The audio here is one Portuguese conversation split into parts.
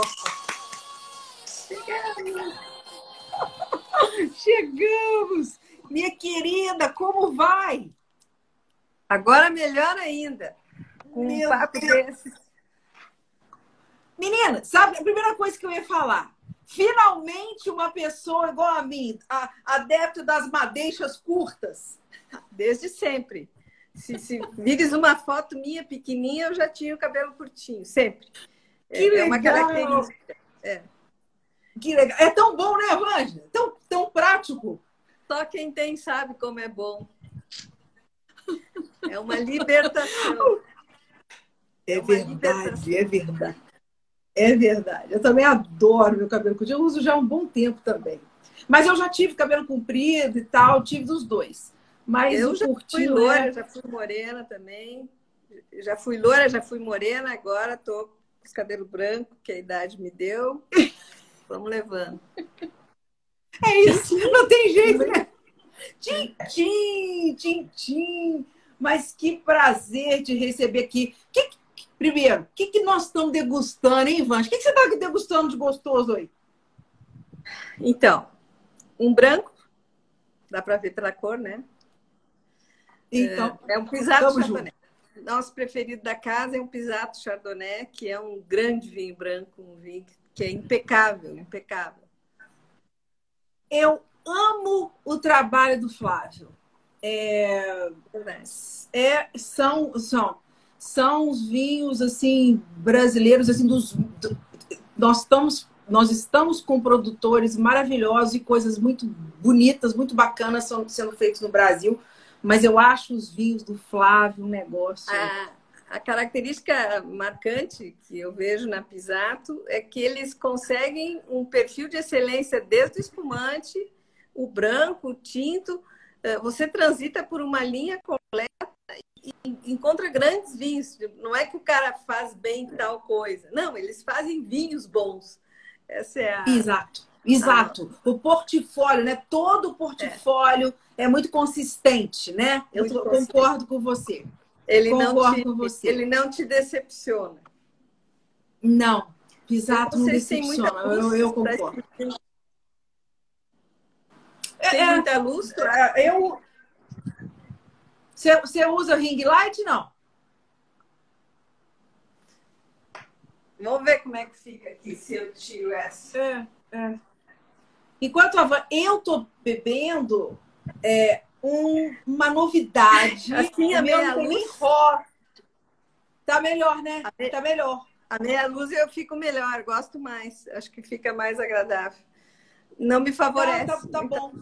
Chegamos! Minha querida, como vai? Agora melhor ainda. Com um papo desses. Menina, sabe a primeira coisa que eu ia falar? Finalmente uma pessoa igual a mim, a, adepto das madeixas curtas. Desde sempre. Se, se vires uma foto minha pequenininha, eu já tinha o cabelo curtinho, sempre. Que é, legal. é uma característica. É. Que legal. É tão bom, né, Vanja? Tão, tão prático. Só quem tem sabe como é bom. É uma libertação. É, é verdade, libertação. é verdade. É verdade. Eu também adoro meu cabelo curtinho. Eu uso já há um bom tempo também. Mas eu já tive cabelo comprido e tal, tive dos dois. Mas eu já fui loira, é... já fui morena também. Já fui loira, já fui morena, agora tô os cabelos brancos, que a idade me deu. Vamos levando. É isso, não tem jeito, né? Tchim, tchim. Mas que prazer te receber aqui. Que, primeiro, o que, que nós estamos degustando, hein, Vans? O que, que você está degustando de gostoso aí? Então, um branco, dá para ver pela cor, né? Então, é, é um pisato chardonnay. Nosso preferido da casa é um pisato chardonnay, que é um grande vinho branco, um vinho que é impecável, impecável. Eu amo o trabalho do Flávio. É, é, são, são, são os vinhos assim brasileiros assim dos do, nós estamos nós estamos com produtores maravilhosos e coisas muito bonitas, muito bacanas sendo feitos no Brasil, mas eu acho os vinhos do Flávio um negócio. A, a característica marcante que eu vejo na Pisato é que eles conseguem um perfil de excelência desde o espumante o branco, o tinto, eh, você transita por uma linha completa e encontra grandes vinhos. Não é que o cara faz bem tal coisa. Não, eles fazem vinhos bons. Essa é a. Exato, exato. O portfólio, né? Todo o portfólio é, é muito consistente, né? Eu muito concordo com você. Ele concordo não te, com você. Ele não te decepciona. Não, Pisato não decepciona. Eu, eu concordo. Tem é, muita luz? É, eu. Você usa ring light? Não. Vamos ver como é que fica aqui se eu tiro essa. É, é. Enquanto a eu tô bebendo é, um, uma novidade. Assim, a meia luz. Tá melhor, né? Me... Tá melhor. A meia luz eu fico melhor, gosto mais. Acho que fica mais agradável. Não me favorece. Tá, tá, tá bom.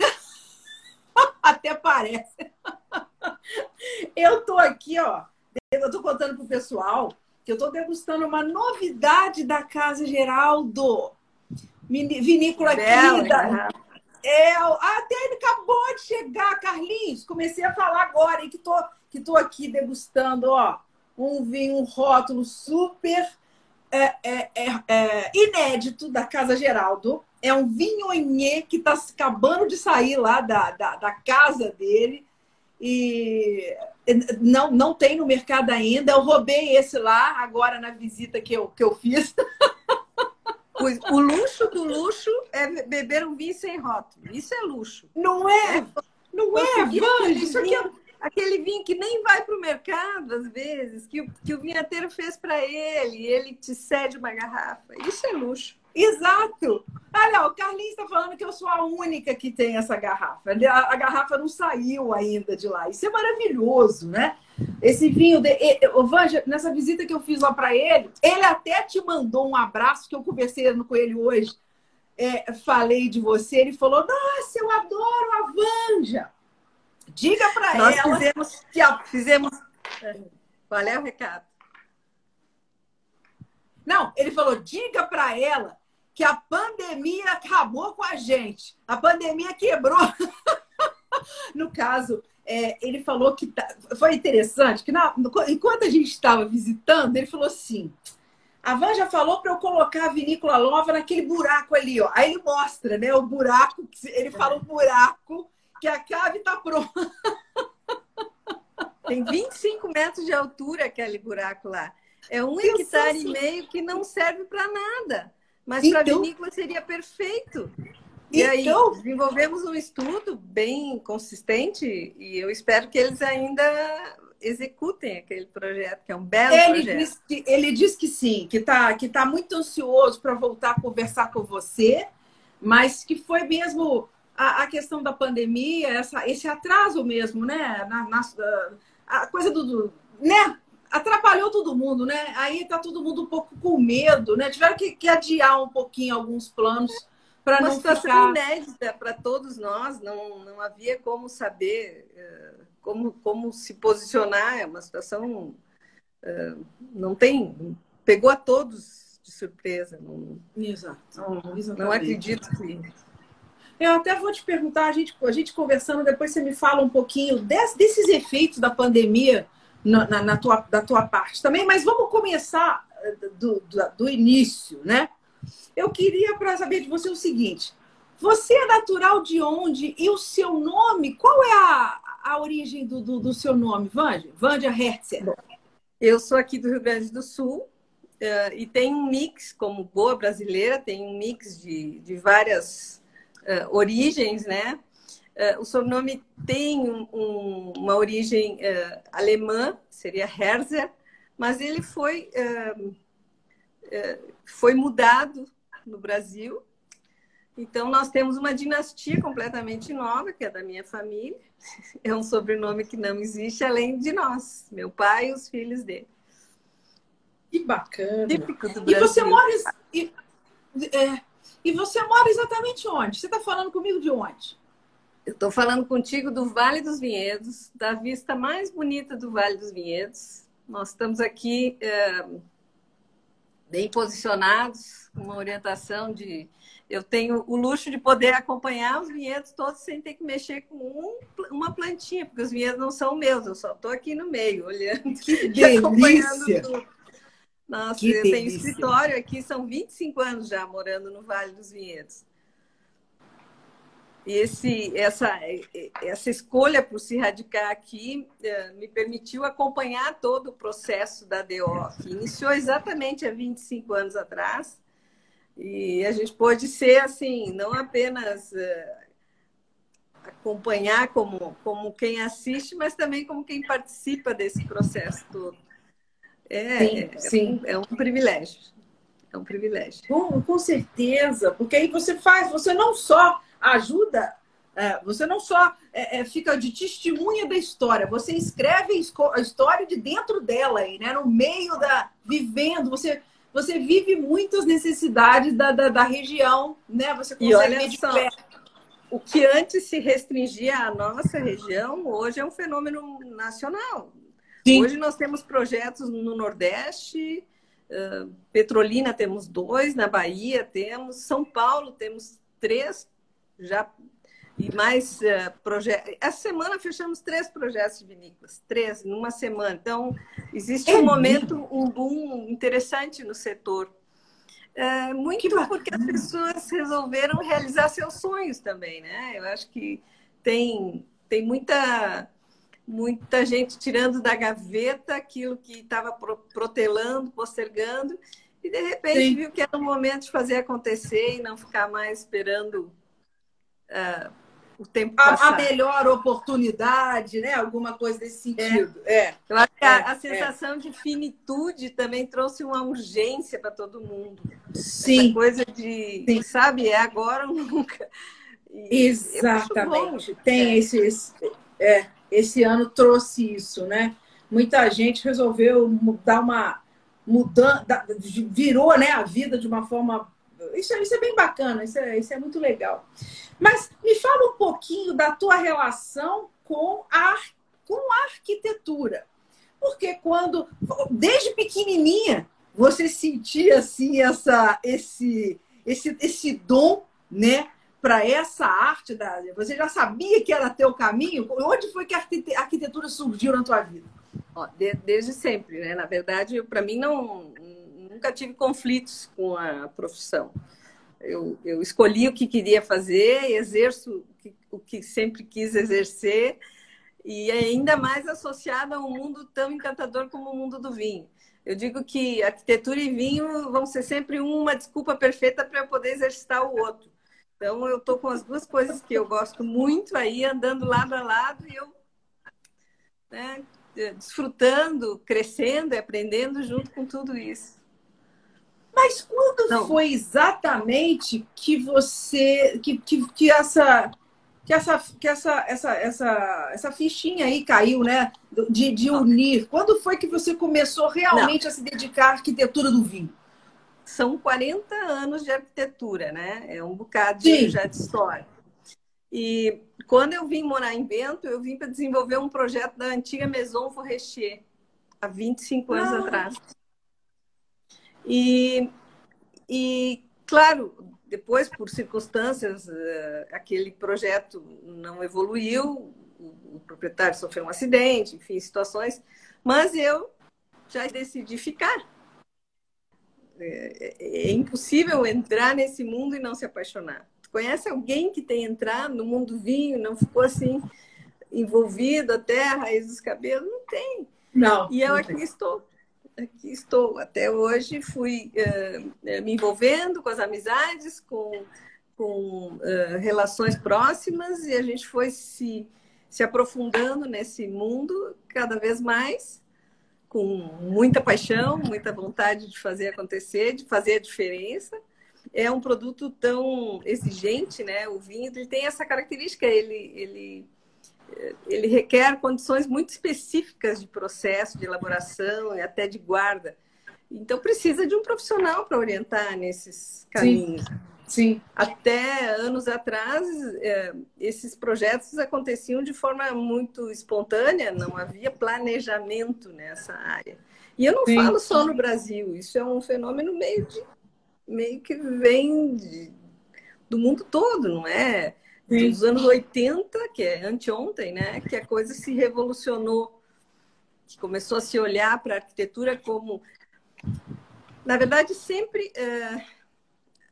Até parece. Eu tô aqui, ó. Eu tô contando pro pessoal que eu tô degustando uma novidade da Casa Geraldo. Vinícola Bela, aqui da... É, até ele acabou de chegar, Carlinhos. Comecei a falar agora e que tô, que tô aqui degustando, ó, um vinho, um rótulo super é, é, é, é inédito da Casa Geraldo é um vinhonhê que está acabando de sair lá da, da, da, casa dele e não, não tem no mercado ainda. Eu roubei esse lá agora na visita que eu, que eu fiz. O, o luxo do luxo é beber um vinho sem rótulo. Isso é luxo. Não é? é. Não é, Vanja. Isso aqui é aquele vinho que nem vai para o mercado, às vezes, que, que o vinhateiro fez para ele, ele te cede uma garrafa. Isso é luxo. Exato! Olha, o Carlinhos está falando que eu sou a única que tem essa garrafa. A, a, garrafa não saiu ainda de lá. Isso é maravilhoso, né? Esse vinho. De... O Vanja, nessa visita que eu fiz lá para ele, ele até te mandou um abraço que eu conversei com ele hoje. É, falei de você, ele falou: Nossa, eu adoro a Vanja. Diga para ela. Nós fizemos. Fizemos... Qual é o recado? Não, ele falou: diga para ela que a pandemia acabou com a gente. A pandemia quebrou. no caso, é, ele falou que tá... foi interessante que na... enquanto a gente estava visitando, ele falou assim: a Van já falou para eu colocar a vinícola nova naquele buraco ali, ó. Aí ele mostra, né? O buraco, ele fala o buraco que a cave está pronta. Tem 25 metros de altura aquele buraco lá. É um hectare e meio que não serve para nada. Mas então, para vinícola seria perfeito. E então, aí desenvolvemos um estudo bem consistente e eu espero que eles ainda executem aquele projeto, que é um belo ele projeto. Diz que, ele diz que sim, que está que tá muito ansioso para voltar a conversar com você, mas que foi mesmo a, a questão da pandemia, essa, esse atraso mesmo, né? Na, na a coisa do, do, né? Atrapalhou todo mundo, né? Aí tá todo mundo um pouco com medo, né? Tiveram que, que adiar um pouquinho alguns planos para não situação ficar... inédita para todos nós, não, não havia como saber uh, como, como se posicionar, é uma situação uh, não tem, pegou a todos de surpresa. Não, Exato. Não, não acredito que eu até vou te perguntar, a gente, a gente conversando, depois você me fala um pouquinho desse, desses efeitos da pandemia na, na, na, tua, da tua parte também, mas vamos começar eh, do, do, do início, né? Eu queria para saber de você o seguinte: você é natural de onde? E o seu nome? Qual é a, a origem do, do, do seu nome, Vândia? Vândia Hertzer. Eu sou aqui do Rio Grande do Sul uh, e tem um mix, como boa brasileira, tem um mix de, de várias uh, origens, né? Uh, o sobrenome tem um, um, uma origem alemã, seria Herzer, mas ele foi, foi mudado no Brasil. Então, nós temos uma dinastia completamente nova, que é da minha família. É um sobrenome que não existe além de nós, meu pai e os filhos dele. Que bacana. Típico do Brasil. E você mora. E, é, e você mora exatamente onde? Você está falando comigo de onde? Eu estou falando contigo do Vale dos Vinhedos, da vista mais bonita do Vale dos Vinhedos. Nós estamos aqui é, bem posicionados, com uma orientação de. Eu tenho o luxo de poder acompanhar os vinhedos todos sem ter que mexer com um, uma plantinha, porque os vinhedos não são meus, eu só estou aqui no meio, olhando que e acompanhando tudo. Nossa, que eu delícia. tenho escritório aqui, são 25 anos já morando no Vale dos Vinhedos. E esse, essa, essa escolha por se radicar aqui eh, me permitiu acompanhar todo o processo da DO, que iniciou exatamente há 25 anos atrás. E a gente pôde ser, assim, não apenas eh, acompanhar como, como quem assiste, mas também como quem participa desse processo todo. É, sim, sim. É, um, é um privilégio. É um privilégio. Com, com certeza, porque aí você faz, você não só ajuda, é, você não só é, é, fica de testemunha da história, você escreve a história de dentro dela aí, né? No meio da. vivendo, você. Você vive muitas necessidades da, da, da região, né? Você consegue só, o que antes se restringia à nossa região, hoje é um fenômeno nacional. Sim. Hoje nós temos projetos no Nordeste, Petrolina temos dois, na Bahia temos, São Paulo temos três, já e mais uh, projetos. Essa semana fechamos três projetos de vinícolas, três numa semana. Então, existe é um momento, um boom interessante no setor. É, muito porque as pessoas resolveram realizar seus sonhos também, né? Eu acho que tem, tem muita muita gente tirando da gaveta aquilo que estava protelando, postergando, e de repente Sim. viu que era o momento de fazer acontecer e não ficar mais esperando uh, o tempo passar. A, a, melhor oportunidade, né? Alguma coisa desse é. sentido. É. é. Eu acho que a, a é, é. sensação é. de finitude também trouxe uma urgência para todo mundo. Sim. Essa coisa de, Sim. sabe, é agora ou nunca. E Exatamente. Tem esse, esse, é, esse ano trouxe isso, né? Muita gente resolveu dar uma mudança, virou né, a vida de uma forma. Isso, isso é bem bacana, isso é, isso é muito legal. Mas me fala um pouquinho da tua relação com a, com a arquitetura. Porque quando, desde pequenininha, você sentia assim essa, esse, esse, esse dom, né? para essa arte da você já sabia que era teu caminho onde foi que a arquitetura surgiu na tua vida desde sempre né na verdade para mim não nunca tive conflitos com a profissão eu, eu escolhi o que queria fazer exerço o que, o que sempre quis exercer e ainda mais associada a um mundo tão encantador como o mundo do vinho Eu digo que arquitetura e vinho vão ser sempre uma desculpa perfeita para eu poder exercitar o outro. Então, eu estou com as duas coisas que eu gosto muito aí, andando lado a lado, e eu né, desfrutando, crescendo e aprendendo junto com tudo isso. Mas quando Não. foi exatamente que você. que, que, que essa que essa, que essa, essa, essa, essa fichinha aí caiu, né? De, de unir. Quando foi que você começou realmente Não. a se dedicar à arquitetura do vinho? São 40 anos de arquitetura, né? É um bocado de, já de história. E quando eu vim morar em Bento, eu vim para desenvolver um projeto da antiga Maison Forestier, há 25 anos ah. atrás. E, e, claro, depois, por circunstâncias, eh, aquele projeto não evoluiu, o proprietário sofreu um acidente, enfim, situações, mas eu já decidi ficar. É, é, é impossível entrar nesse mundo e não se apaixonar. conhece alguém que tem entrado no mundo vinho, não ficou assim envolvido até a raiz dos cabelos? Não tem. Não. E eu não aqui estou aqui estou. Até hoje fui uh, me envolvendo com as amizades, com, com uh, relações próximas e a gente foi se, se aprofundando nesse mundo cada vez mais, com muita paixão, muita vontade de fazer acontecer, de fazer a diferença. É um produto tão exigente, né? O vinho ele tem essa característica, ele, ele ele requer condições muito específicas de processo, de elaboração e até de guarda. Então, precisa de um profissional para orientar nesses caminhos. Sim. Sim. Até anos atrás, é, esses projetos aconteciam de forma muito espontânea, não havia planejamento nessa área. E eu não Sim. falo só no Brasil, isso é um fenômeno meio, de, meio que vem de, do mundo todo, não é? Sim. dos anos 80, que é anteontem, né? Que a coisa se revolucionou, que começou a se olhar para a arquitetura como, na verdade, sempre é,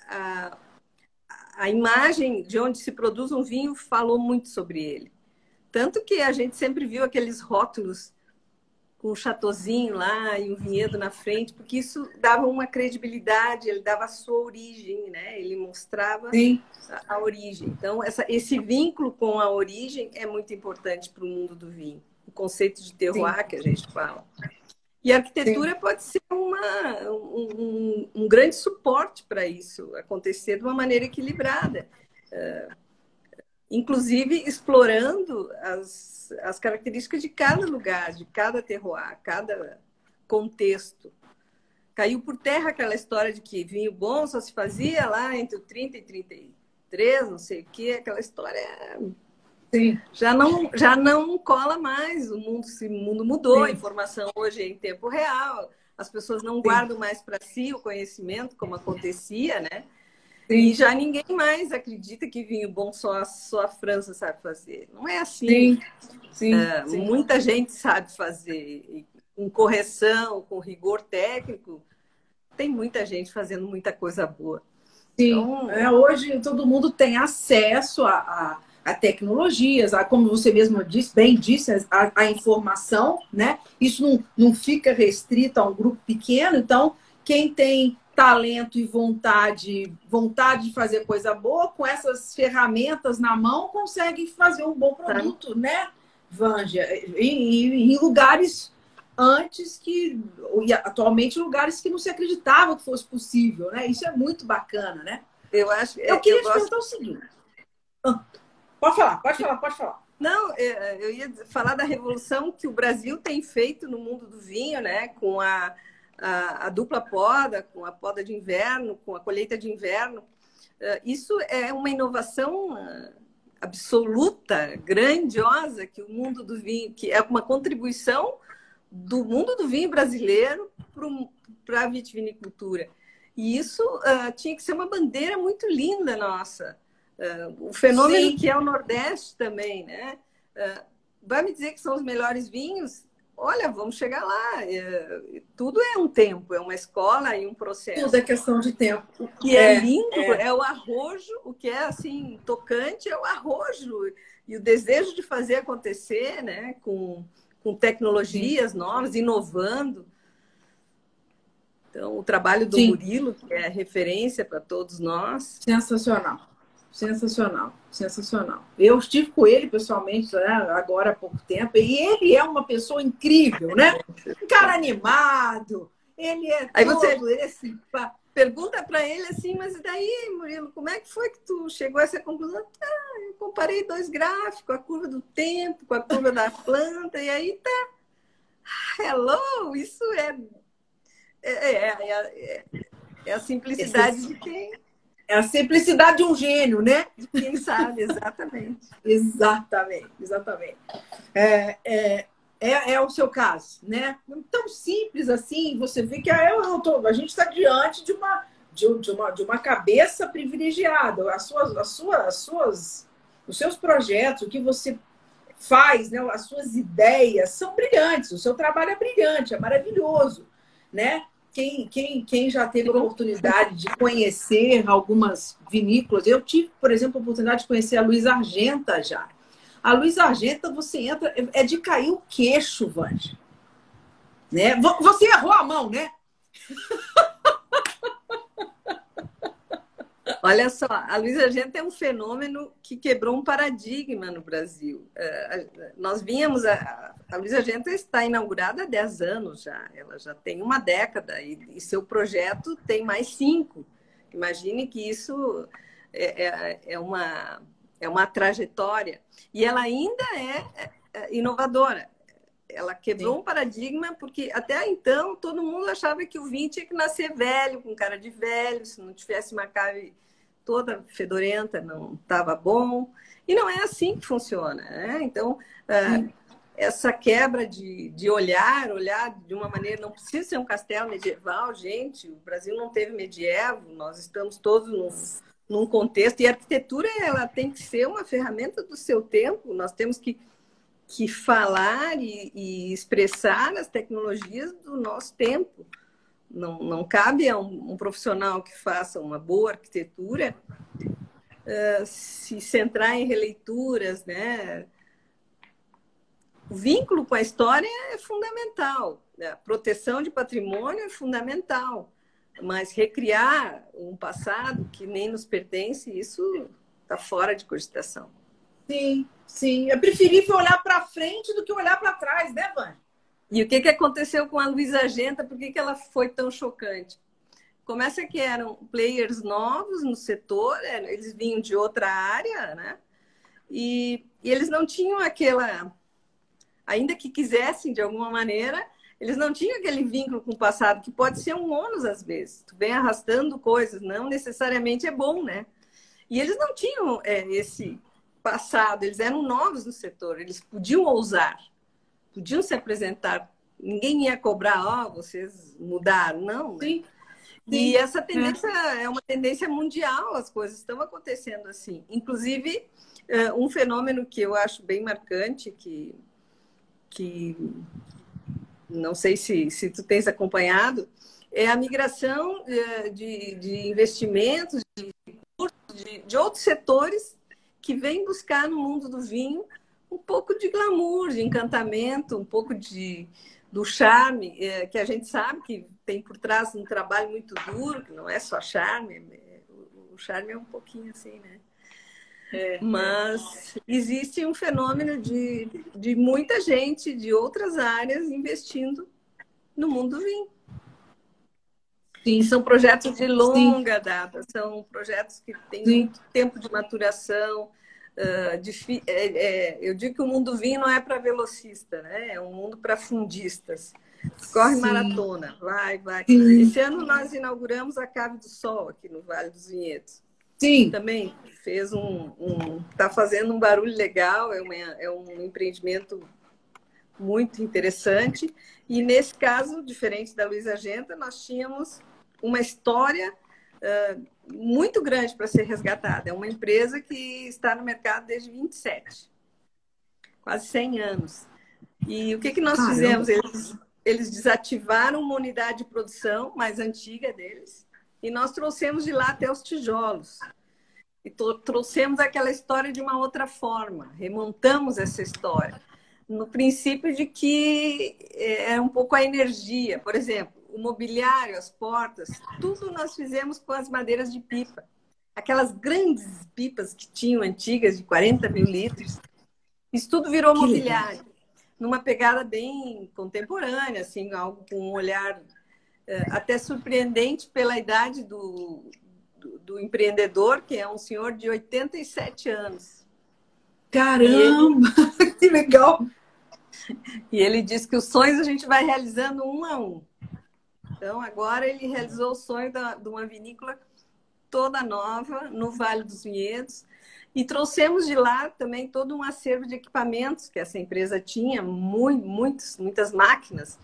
a, a imagem de onde se produz um vinho falou muito sobre ele. Tanto que a gente sempre viu aqueles rótulos o chatozinho lá e o vinhedo na frente, porque isso dava uma credibilidade, ele dava a sua origem, né? Ele mostrava a, a, origem. Então, essa, esse vínculo com a origem é muito importante para o mundo do vinho. O conceito de terroir Sim. que a gente fala. E a arquitetura Sim. pode ser uma, um, um, um grande suporte para isso acontecer de uma maneira equilibrada. Uh, inclusive explorando as, as características de cada lugar, de cada terroir, cada contexto. Caiu por terra aquela história de que vinho bom só se fazia lá entre o 30 e 33, não sei o quê, aquela história Sim. já não já não cola mais, o mundo se mundo mudou, Sim. a informação hoje é em tempo real, as pessoas não Sim. guardam mais para si o conhecimento como acontecia, né? E já ninguém mais acredita que vinho bom só, só a França sabe fazer. Não é assim. Sim. Sim, é, sim. Muita gente sabe fazer. Com correção, com rigor técnico, tem muita gente fazendo muita coisa boa. Sim. Então, é, hoje todo mundo tem acesso a, a, a, tecnologias, a, como você mesmo disse, bem disse, a, a informação, né? Isso não, não fica restrito a um grupo pequeno, então quem tem talento e vontade, vontade de fazer coisa boa, com essas ferramentas na mão, consegue fazer um bom produto, tá. né, Vanja? Em, em, lugares antes que, e atualmente, lugares que não se acreditava que fosse possível, né? Isso é muito bacana, né? Eu acho. Eu queria eu te gosto... perguntar o seguinte. Ah, pode falar, pode falar, pode falar. Não, é, eu ia falar da revolução que o Brasil tem feito no mundo do vinho, né? Com a a, a, dupla poda, com a poda de inverno, com a colheita de inverno. Uh, isso é uma inovação uh, absoluta, grandiosa, que o mundo do vinho, que é uma contribuição do mundo do vinho brasileiro para a vitivinicultura. E isso uh, tinha que ser uma bandeira muito linda nossa. o fenômeno Sim. que é o Nordeste também, né? vai me dizer que são os melhores vinhos? Olha, vamos chegar lá. É, tudo é um tempo, é uma escola e um processo. Tudo é questão de tempo. O que é, é lindo é. é. o arrojo, o que é assim tocante é o arrojo e o desejo de fazer acontecer, né? Com, com tecnologias Sim. novas, inovando. Então, o trabalho do Sim. Murilo, que é referência para todos nós. Sensacional. Sensacional, sensacional. Eu estive com ele pessoalmente né, agora há pouco tempo, e ele é uma pessoa incrível, né? Um cara animado, ele é Aí todo você esse... pergunta para ele assim, mas daí, Murilo, como é que foi que tu chegou a essa conclusão? Ah, eu comparei dois gráficos, a curva do tempo com a curva da planta, e aí tá. Hello, isso é é, é, é, é a simplicidade de quem é a simplicidade de um gênio, né? Quem sabe, exatamente. exatamente, exatamente. É, é, é, é, o seu caso, né? Tão simples assim, você vê que tô, a gente está diante de uma, de, de, uma, de uma cabeça privilegiada. As suas, as suas, as suas, os seus projetos, o que você faz, né? as suas ideias são brilhantes, o seu trabalho é brilhante, é maravilhoso, né? Quem, quem, quem já teve a oportunidade de conhecer algumas vinícolas, eu tive, por exemplo, a oportunidade de conhecer a Luiz Argenta já. A Luiz Argenta, você entra, é de cair o queixo, Vanja. Né? Você errou a mão, né? Olha só, a Luiz Argenta é um fenômeno que quebrou um paradigma no Brasil. Uh, nós vínhamos, a, a Argenta está inaugurada há 10 anos já, ela já tem uma década e, e seu projeto tem mais cinco. Imagine que isso é, é, é, uma, é uma trajetória. E ela ainda é, é inovadora. Ela quebrou Sim. um paradigma, porque até então todo mundo achava que o vinho tinha que nascer velho, com cara de velho, se não tivesse uma cave toda fedorenta, não estava bom. E não é assim que funciona. Né? Então, uh, essa quebra de, de olhar, olhar de uma maneira, não precisa ser um castelo medieval, gente. O Brasil não teve medievo, nós estamos todos num, num contexto. E a arquitetura ela tem que ser uma ferramenta do seu tempo. Nós temos que que falar e, e, expressar as tecnologias do nosso tempo. Não, não cabe a um, um profissional que faça uma boa arquitetura uh, se centrar em releituras, né? O vínculo com a história é fundamental, né? a proteção de patrimônio é fundamental, mas recriar um passado que nem nos pertence, isso está fora de cogitação. Sim, sim. É preferível olhar para frente do que olhar para trás, né, Vânia? E o que, que aconteceu com a Luísa Genta? Por que, que ela foi tão chocante? Começa que eram players novos no setor, é, eles vinham de outra área, né? E, e eles não tinham aquela. Ainda que quisessem de alguma maneira, eles não tinham aquele vínculo com o passado, que pode ser um ônus às vezes. Tu vem arrastando coisas, não necessariamente é bom, né? E eles não tinham é, esse passado, eles eram novos no setor, eles podiam ousar, podiam se apresentar. Ninguém ia cobrar, ó, oh, vocês mudaram, não. Né? Sim. E essa tendência é. é uma tendência mundial, as coisas estão acontecendo assim. Inclusive, é, um fenômeno que eu acho bem marcante, que, que não sei se, se tu tens acompanhado, é a migração é, de, de investimentos, de, de, de outros setores que vem buscar no mundo do vinho um pouco de glamour, de encantamento, um pouco de do charme, é, que a gente sabe que tem por trás um trabalho muito duro, que não é só charme, é, o charme é um pouquinho assim, né? É, Mas existe um fenômeno de, de muita gente de outras áreas investindo no mundo do vinho. Sim. São projetos de longa Sim. data, são projetos que têm Sim. muito tempo de maturação. Uh, de, é, é, eu digo que o mundo vinho não é para velocista, né? é um mundo para fundistas. Corre maratona, vai, vai. Esse ano nós inauguramos a Cave do Sol aqui no Vale dos Vinhedos. Sim. Também fez um. Está um, fazendo um barulho legal, é, uma, é um empreendimento muito interessante. E nesse caso, diferente da Luísa Genta, nós tínhamos uma história uh, muito grande para ser resgatada. É uma empresa que está no mercado desde 27, quase 100 anos. E o que, que nós Caramba. fizemos? Eles, eles desativaram uma unidade de produção mais antiga deles e nós trouxemos de lá até os tijolos. E trouxemos aquela história de uma outra forma, remontamos essa história no princípio de que é, é um pouco a energia. Por exemplo, o mobiliário, as portas, tudo nós fizemos com as madeiras de pipa. Aquelas grandes pipas que tinham antigas, de 40 mil litros. Isso tudo virou que mobiliário. Legal. Numa pegada bem contemporânea, assim, algo com um olhar é, até surpreendente pela idade do, do, do, empreendedor, que é um senhor de 87 anos. Caramba! Ele... que legal! E ele diz que os sonhos a gente vai realizando um a um. Então, agora ele realizou o sonho da, de uma vinícola toda nova no Vale dos Vinhedos. E trouxemos de lá também todo um acervo de equipamentos que essa empresa tinha, muito, muitos, muitas máquinas,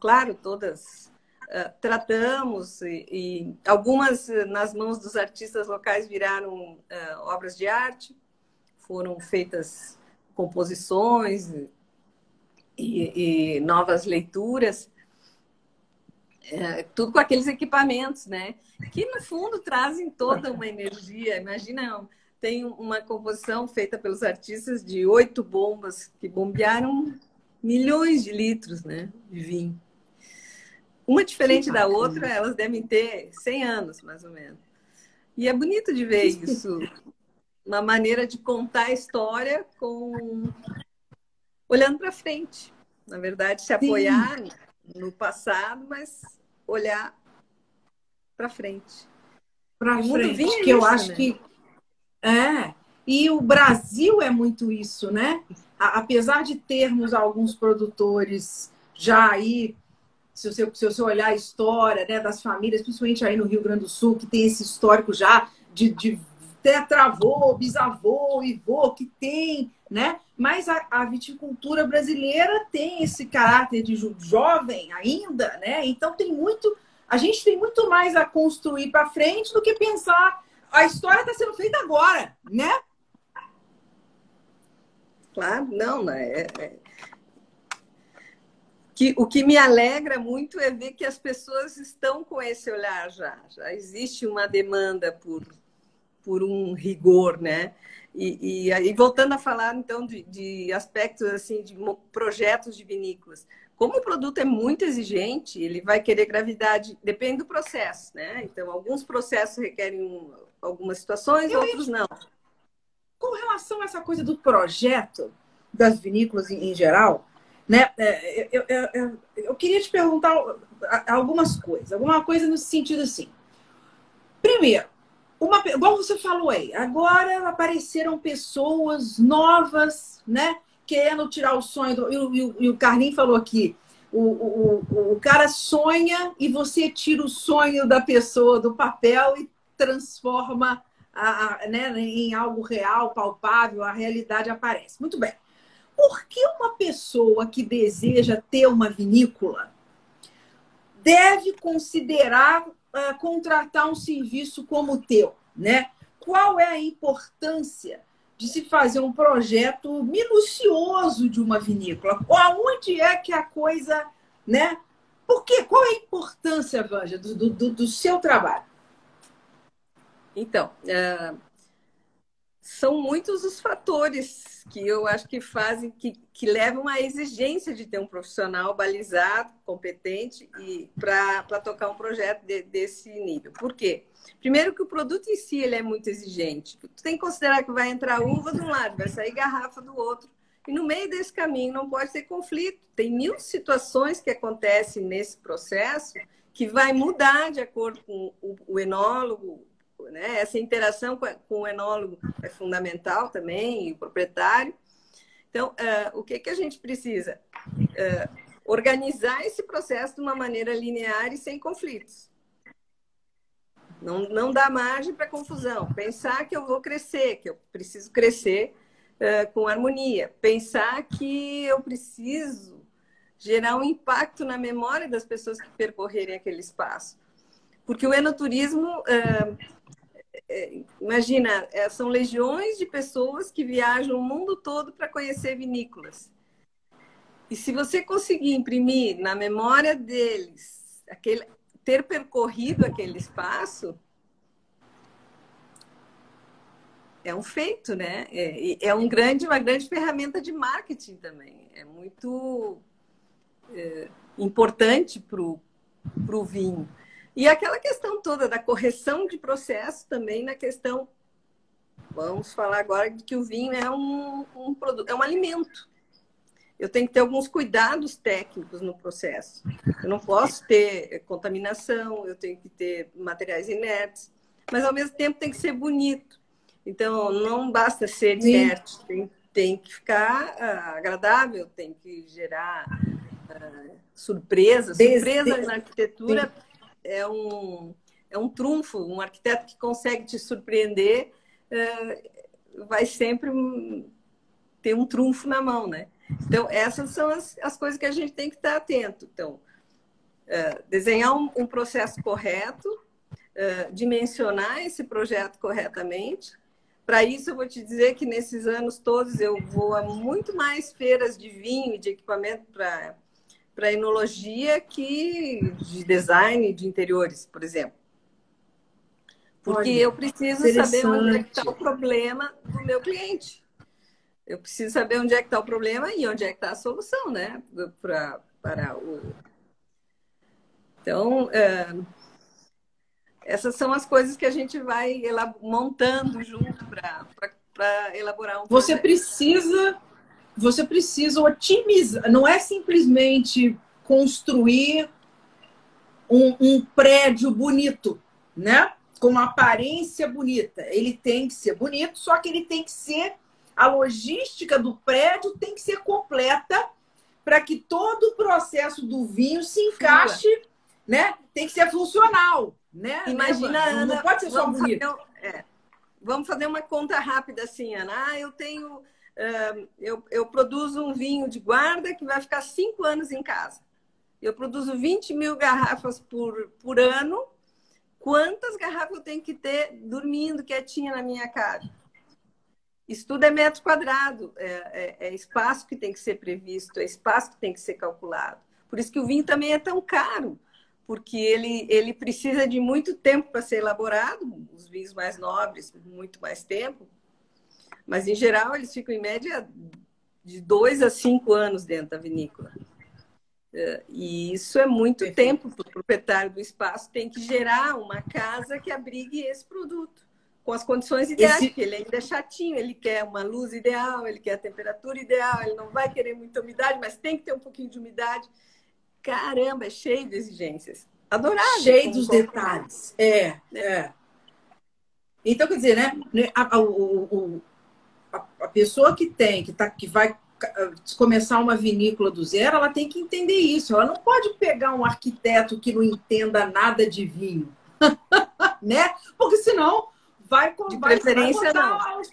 claro, todas uh, tratamos, e, e, algumas nas mãos dos artistas locais viraram uh, obras de arte, foram feitas composições e, e novas leituras é, tudo com aqueles equipamentos, né? Que no fundo trazem toda uma energia. Imagina, tem uma composição feita pelos artistas de oito bombas que bombearam milhões de litros, né, de vinho. Uma diferente da outra, elas devem ter 100 anos, mais ou menos. E é bonito de ver isso, uma maneira de contar a história com olhando para frente. Na verdade, se apoiar Sim. no passado, mas olhar para frente. Para frente, que eu acho né? que é. E o Brasil é muito isso, né? Apesar de termos alguns produtores já aí, se você, se você olhar a história né, das famílias, principalmente aí no Rio Grande do Sul, que tem esse histórico já de, de tetravô, bisavô e vô, que tem, né? Mas a, a, viticultura brasileira tem esse caráter de jovem ainda, né? Então tem muito, a gente tem muito mais a construir para frente do que pensar a história está sendo feita agora, né? Claro, não, né? É, é... Que, o que me alegra muito é ver que as pessoas estão com esse olhar já. Já existe uma demanda por, por um rigor, né? E, e, e voltando a falar então de, de, aspectos assim de projetos de vinícolas, como o produto é muito exigente, ele vai querer gravidade, depende do processo, né? Então alguns processos requerem um, algumas situações, Eu outros não. Com relação a essa coisa do projeto das vinícolas em, em geral, né? É, eu, eu, eu, eu, queria te perguntar algumas coisas, alguma coisa no sentido assim. Primeiro, uma, igual você falou aí, agora apareceram pessoas novas, né? Querendo tirar o sonho do. E, o, e o Carlinhos falou aqui: o, o, o cara sonha e você tira o sonho da pessoa do papel e transforma a, a, né, em algo real, palpável, a realidade aparece. Muito bem. Por que uma pessoa que deseja ter uma vinícola deve considerar uh, contratar um serviço como o teu, né? Qual é a importância de se fazer um projeto minucioso de uma vinícola? Aonde é que a coisa, né? Por quê? Qual é a importância, Vanja, do, do, do seu trabalho? Então, uh, são muitos os fatores que eu acho que fazem, que, que levam à exigência de ter um profissional balizado, competente e para tocar um projeto de, desse nível. Por quê? Primeiro que o produto em si ele é muito exigente. Tu tem que considerar que vai entrar uva de um lado, vai sair garrafa do outro. E no meio desse caminho não pode ter conflito. Tem mil situações que acontecem nesse processo que vai mudar de acordo com o, o enólogo, né? Essa interação com, o enólogo é fundamental também, e o proprietário. Então, uh, o que, que a gente precisa? Uh, organizar esse processo de uma maneira linear e sem conflitos. Não, não dá margem para confusão. Pensar que eu vou crescer, que eu preciso crescer uh, com harmonia. Pensar que eu preciso gerar um impacto na memória das pessoas que percorrerem aquele espaço. Porque o enoturismo uh, é, imagina, é, são legiões de pessoas que viajam o mundo todo para conhecer vinícolas. E se você conseguir imprimir na memória deles aquele, ter percorrido aquele espaço, é um feito, né? É, é um grande, uma grande ferramenta de marketing também. É muito é, importante para o para o vinho. E aquela questão toda da correção de processo também na questão. Vamos falar agora de que o vinho é um, um produto, é um alimento. Eu tenho que ter alguns cuidados técnicos no processo. Eu não posso ter contaminação, eu tenho que ter materiais inertes, mas ao mesmo tempo tem que ser bonito. Então, não basta ser inerte, tem, tem que ficar uh, agradável, tem que gerar uh, surpresa. Surpresa na arquitetura é um, é um trunfo. Um arquiteto que consegue te surpreender uh, vai sempre ter um trunfo na mão, né? Então, essas são as, as coisas que a gente tem que estar atento. Então, desenhar um, um, processo correto, dimensionar esse projeto corretamente, para isso, eu vou te dizer que nesses anos todos eu vou a muito mais feiras de vinho e de equipamento para enologia que de design de interiores, por exemplo. Porque Olha, eu preciso saber onde é está o problema do meu cliente. Eu preciso saber onde é que está o problema e onde é que está a solução, né? Pra, para o... Então, é essas são as coisas que a gente vai montando junto para elaborar um Você precisa você precisa otimizar, não é simplesmente construir um, um, prédio bonito, né? Com uma aparência bonita. Ele tem que ser bonito, só que ele tem que ser a logística do prédio tem que ser completa para que todo o processo do vinho se encaixe, Fua. né? Tem que ser funcional. Né? Imagina, Ana. Não pode ser só bonito. Fazer, é, vamos fazer uma conta rápida assim, Ana. Ah, eu tenho. Eu, eu produzo um vinho de guarda que vai ficar cinco anos em casa. Eu produzo 20 mil garrafas por, por ano. Quantas garrafas eu tenho que ter dormindo quietinha na minha casa? Isso tudo é metro quadrado, é, é, é, espaço que tem que ser previsto, é espaço que tem que ser calculado. Por isso que o vinho também é tão caro porque ele, ele precisa de muito tempo para ser elaborado, os vinhos mais nobres, muito mais tempo. Mas, em geral, eles ficam em média de dois a cinco anos dentro da vinícola. É, e isso é muito Perfeito. tempo para o proprietário do espaço, tem que gerar uma casa que abrigue esse produto, com as condições ideais, esse... porque ele ainda é chatinho, ele quer uma luz ideal, ele quer a temperatura ideal, ele não vai querer muita umidade, mas tem que ter um pouquinho de umidade caramba, é cheio de exigências. Adorável. Cheio dos detalhes. É, é. Então, quer dizer, né? né a, o, a, a pessoa que tem, que, tá, que vai começar uma vinícola do zero, ela tem que entender isso. Ela não pode pegar um arquiteto que não entenda nada de vinho, né? Porque senão vai de vai, preferência vai não. Os,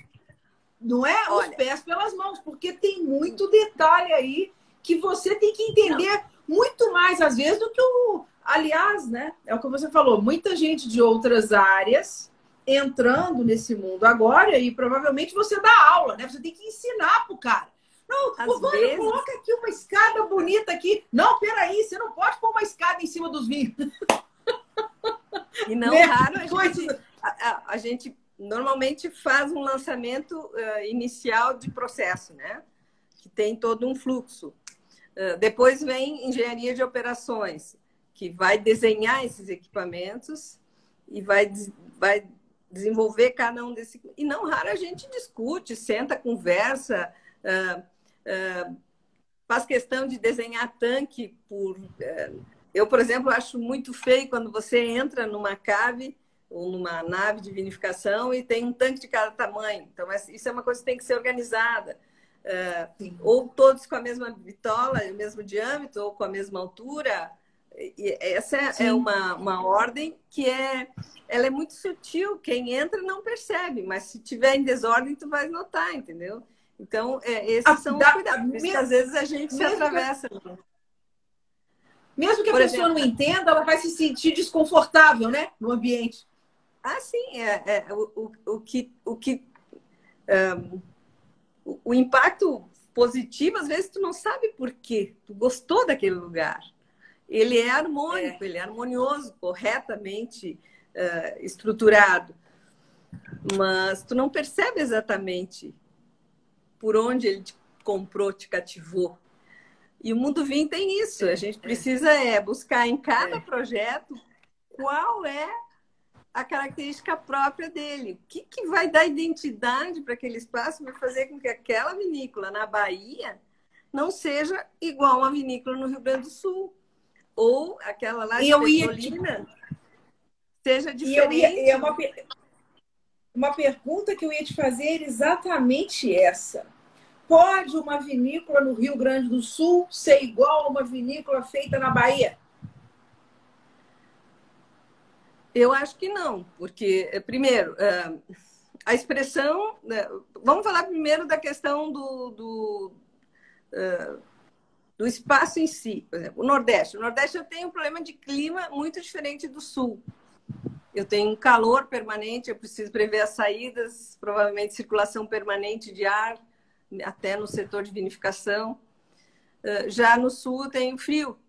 não é Olha, os pés pelas mãos, porque tem muito detalhe aí que você tem que entender. Não muito mais às vezes do que o. Aliás, né? É o que você falou, muita gente de outras áreas entrando nesse mundo agora e provavelmente você dá aula, né? Você tem que ensinar pro cara. Não, Às Vânia, vezes... coloca aqui uma escada bonita aqui. Não, peraí, você não pode pôr uma escada em cima dos vinhos. E não né? raro a gente, a, a, gente normalmente faz um lançamento uh, inicial de processo, né? Que tem todo um fluxo. Ah, depois vem engenharia de operações, que vai desenhar esses equipamentos e vai, vai desenvolver cada um desses. E não raro a gente discute, senta, conversa, uh, uh, faz questão de desenhar tanque por. Uh, eu, por exemplo, acho muito feio quando você entra numa cave ou numa nave de vinificação e tem um tanque de cada tamanho. Então, isso é uma coisa que tem que ser organizada. Uh, ou todos com a mesma bitola, o mesmo diâmetro, ou com a mesma altura. E essa é, é uma, uma ordem que é, ela é muito sutil. Quem entra não percebe, mas se tiver em desordem, tu vai notar, entendeu? Então, é, esses a, são da, os cuidados. Mesmo, às vezes a gente se atravessa. Que, mesmo que a Por pessoa exemplo, não entenda, ela vai se sentir desconfortável, né? No ambiente. Ah, sim. É, é o, o, o que, o que um, o, impacto positivo, às vezes tu não sabe por quê. Tu gostou daquele lugar. Ele é harmônico, é. ele é harmonioso, corretamente uh, estruturado. Mas tu não percebe exatamente por onde ele te comprou, te cativou. E o Mundo Vinho tem isso. A gente precisa é, buscar em cada projeto qual é a característica própria dele. O que, que vai dar identidade para aquele espaço, vai fazer com que aquela vinícola na Bahia não seja igual a uma vinícola no Rio Grande do Sul. Ou aquela lá de Petrolina ia... seja diferente. E eu ia, é uma, uma pergunta que eu ia te fazer era exatamente essa. Pode uma vinícola no Rio Grande do Sul ser igual a uma vinícola feita na Bahia? Eu acho que não, porque, eh, primeiro, eh, a expressão. Né, vamos falar primeiro da questão do, do, eh, do espaço em si. Por exemplo, o Nordeste. O Nordeste eu tenho um problema de clima muito diferente do Sul. Eu tenho um calor permanente, eu preciso prever as saídas, provavelmente circulação permanente de ar, até no setor de vinificação. Já no Sul tenho frio,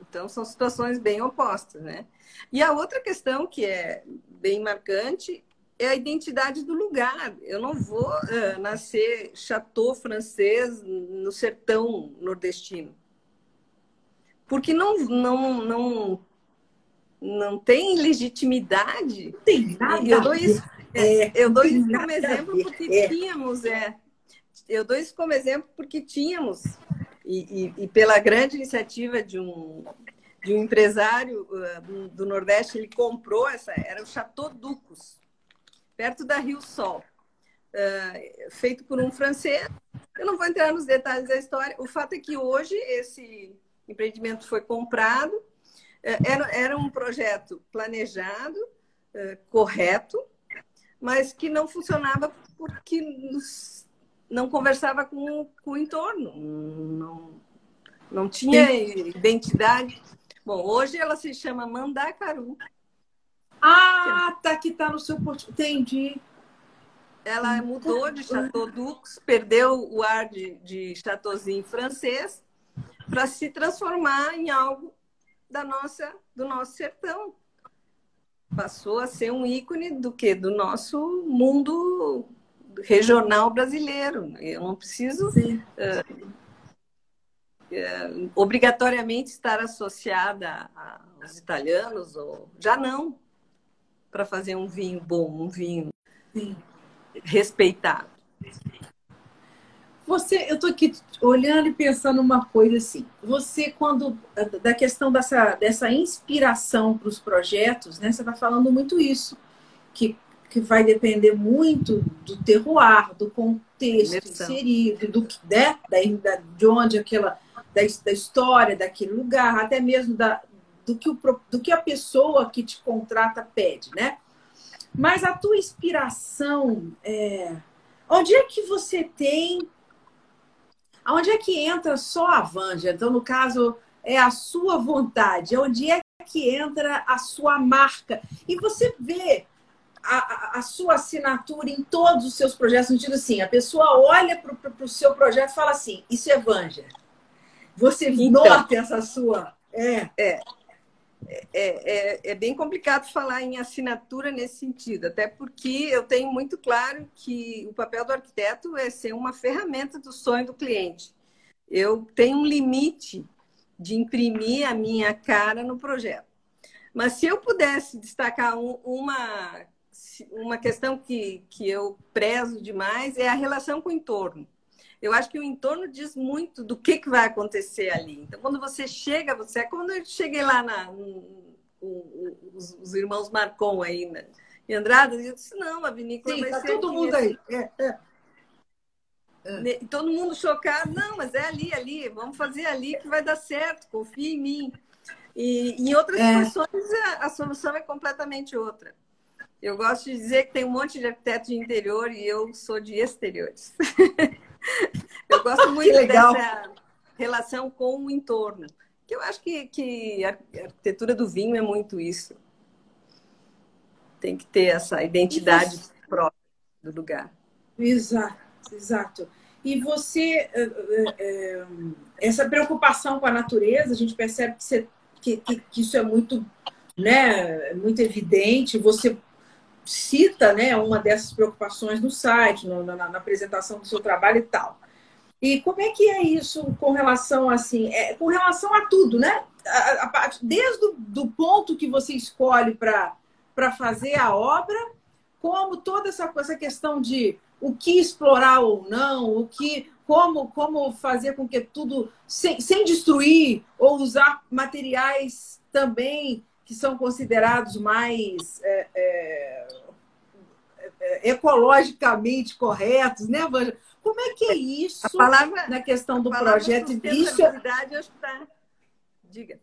então, são situações bem opostas, né? E a outra questão que é bem marcante é a identidade do lugar. Eu não vou uh, nascer chateau francês no sertão nordestino. Porque não, não, não, não tem legitimidade. Não tem nada. Eu dou isso, é, eu dou isso como exemplo porque é. tínhamos, é, eu dou isso como exemplo porque tínhamos e, e, e, pela grande iniciativa de um, de um empresário uh, do, Nordeste, ele comprou essa, era o Chateau Ducos, perto da Rio Sol, uh, feito por um francês. Eu não vou entrar nos detalhes da história. O fato é que hoje esse empreendimento foi comprado, uh, era, era um projeto planejado, correto, mas que não funcionava porque não conversava com, com o entorno, não, não tinha identidade. Bom, hoje ela se chama Mandacaru. Ah, tá que tá no seu portfólio. Entendi. Ela mudou de Chateau Dux, perdeu o ar de, de Chateauzinho francês para se transformar em algo da nossa, do nosso sertão. Passou a ser um ícone do que? Do nosso mundo regional brasileiro. Eu não preciso uh, uh, obrigatoriamente estar associada aos italianos, ou já não, para fazer um vinho bom, um vinho Sim. respeitado. Você, eu estou aqui olhando e pensando uma coisa assim. Você, quando da questão dessa, dessa inspiração para os projetos, né? Você está falando muito isso, que que vai depender muito do terroir, do contexto inserido, do, né, da, de onde aquela, da, da história daquele lugar, até mesmo da, do, que o, do que a pessoa que te contrata pede, né? Mas a tua inspiração, é... onde é que você tem. Onde é que entra só a Vanja? Então, no caso, é a sua vontade. Onde é que entra a sua marca? E você vê a, a, sua assinatura em todos os seus projetos, no sentido assim, a pessoa olha para o seu projeto e fala assim, isso é Vanja. Você então, nota essa sua. É. É, é. é, é, bem complicado falar em assinatura nesse sentido, até porque eu tenho muito claro que o papel do arquiteto é ser uma ferramenta do sonho do cliente. Eu tenho um limite de imprimir a minha cara no projeto. Mas se eu pudesse destacar um, uma uma questão que, que eu prezo demais é a relação com o entorno. Eu acho que o entorno diz muito do que, que vai acontecer ali. Então, quando você chega, você é quando eu cheguei lá na, um, um, os, os, irmãos Marcon aí né? em Andrada, eu disse, não, a vinícola Sim, vai tá ser todo mundo aí. É, é. É. Todo mundo chocado, não, mas é ali, ali, vamos fazer ali que vai dar certo, confia em mim. E em outras é. situações a, a solução é completamente outra. Eu gosto de dizer que tem um monte de arquiteto de interior e eu sou de exteriores. eu gosto muito dessa relação com o entorno. Que eu acho que, que a arquitetura do vinho é muito isso. Tem que ter essa identidade você... própria do lugar. Exato, exato. E você, eh, eh, eh, essa preocupação com a natureza, a gente percebe que, você, que, que, que isso é muito, né, muito evidente. Você cita né, uma dessas preocupações no site, no, na, na, apresentação do seu trabalho e tal. E como é que é isso com relação assim, é, com relação a tudo, né? A, a, desde o do ponto que você escolhe para fazer a obra, como toda essa, essa questão de o que explorar ou não, o que, como, como fazer com que tudo sem, sem destruir ou usar materiais também que são considerados mais é, é, ecologicamente corretos, né, Vanja? Como é que é isso a palavra, na questão do projeto? Isso é... acho que está... Diga.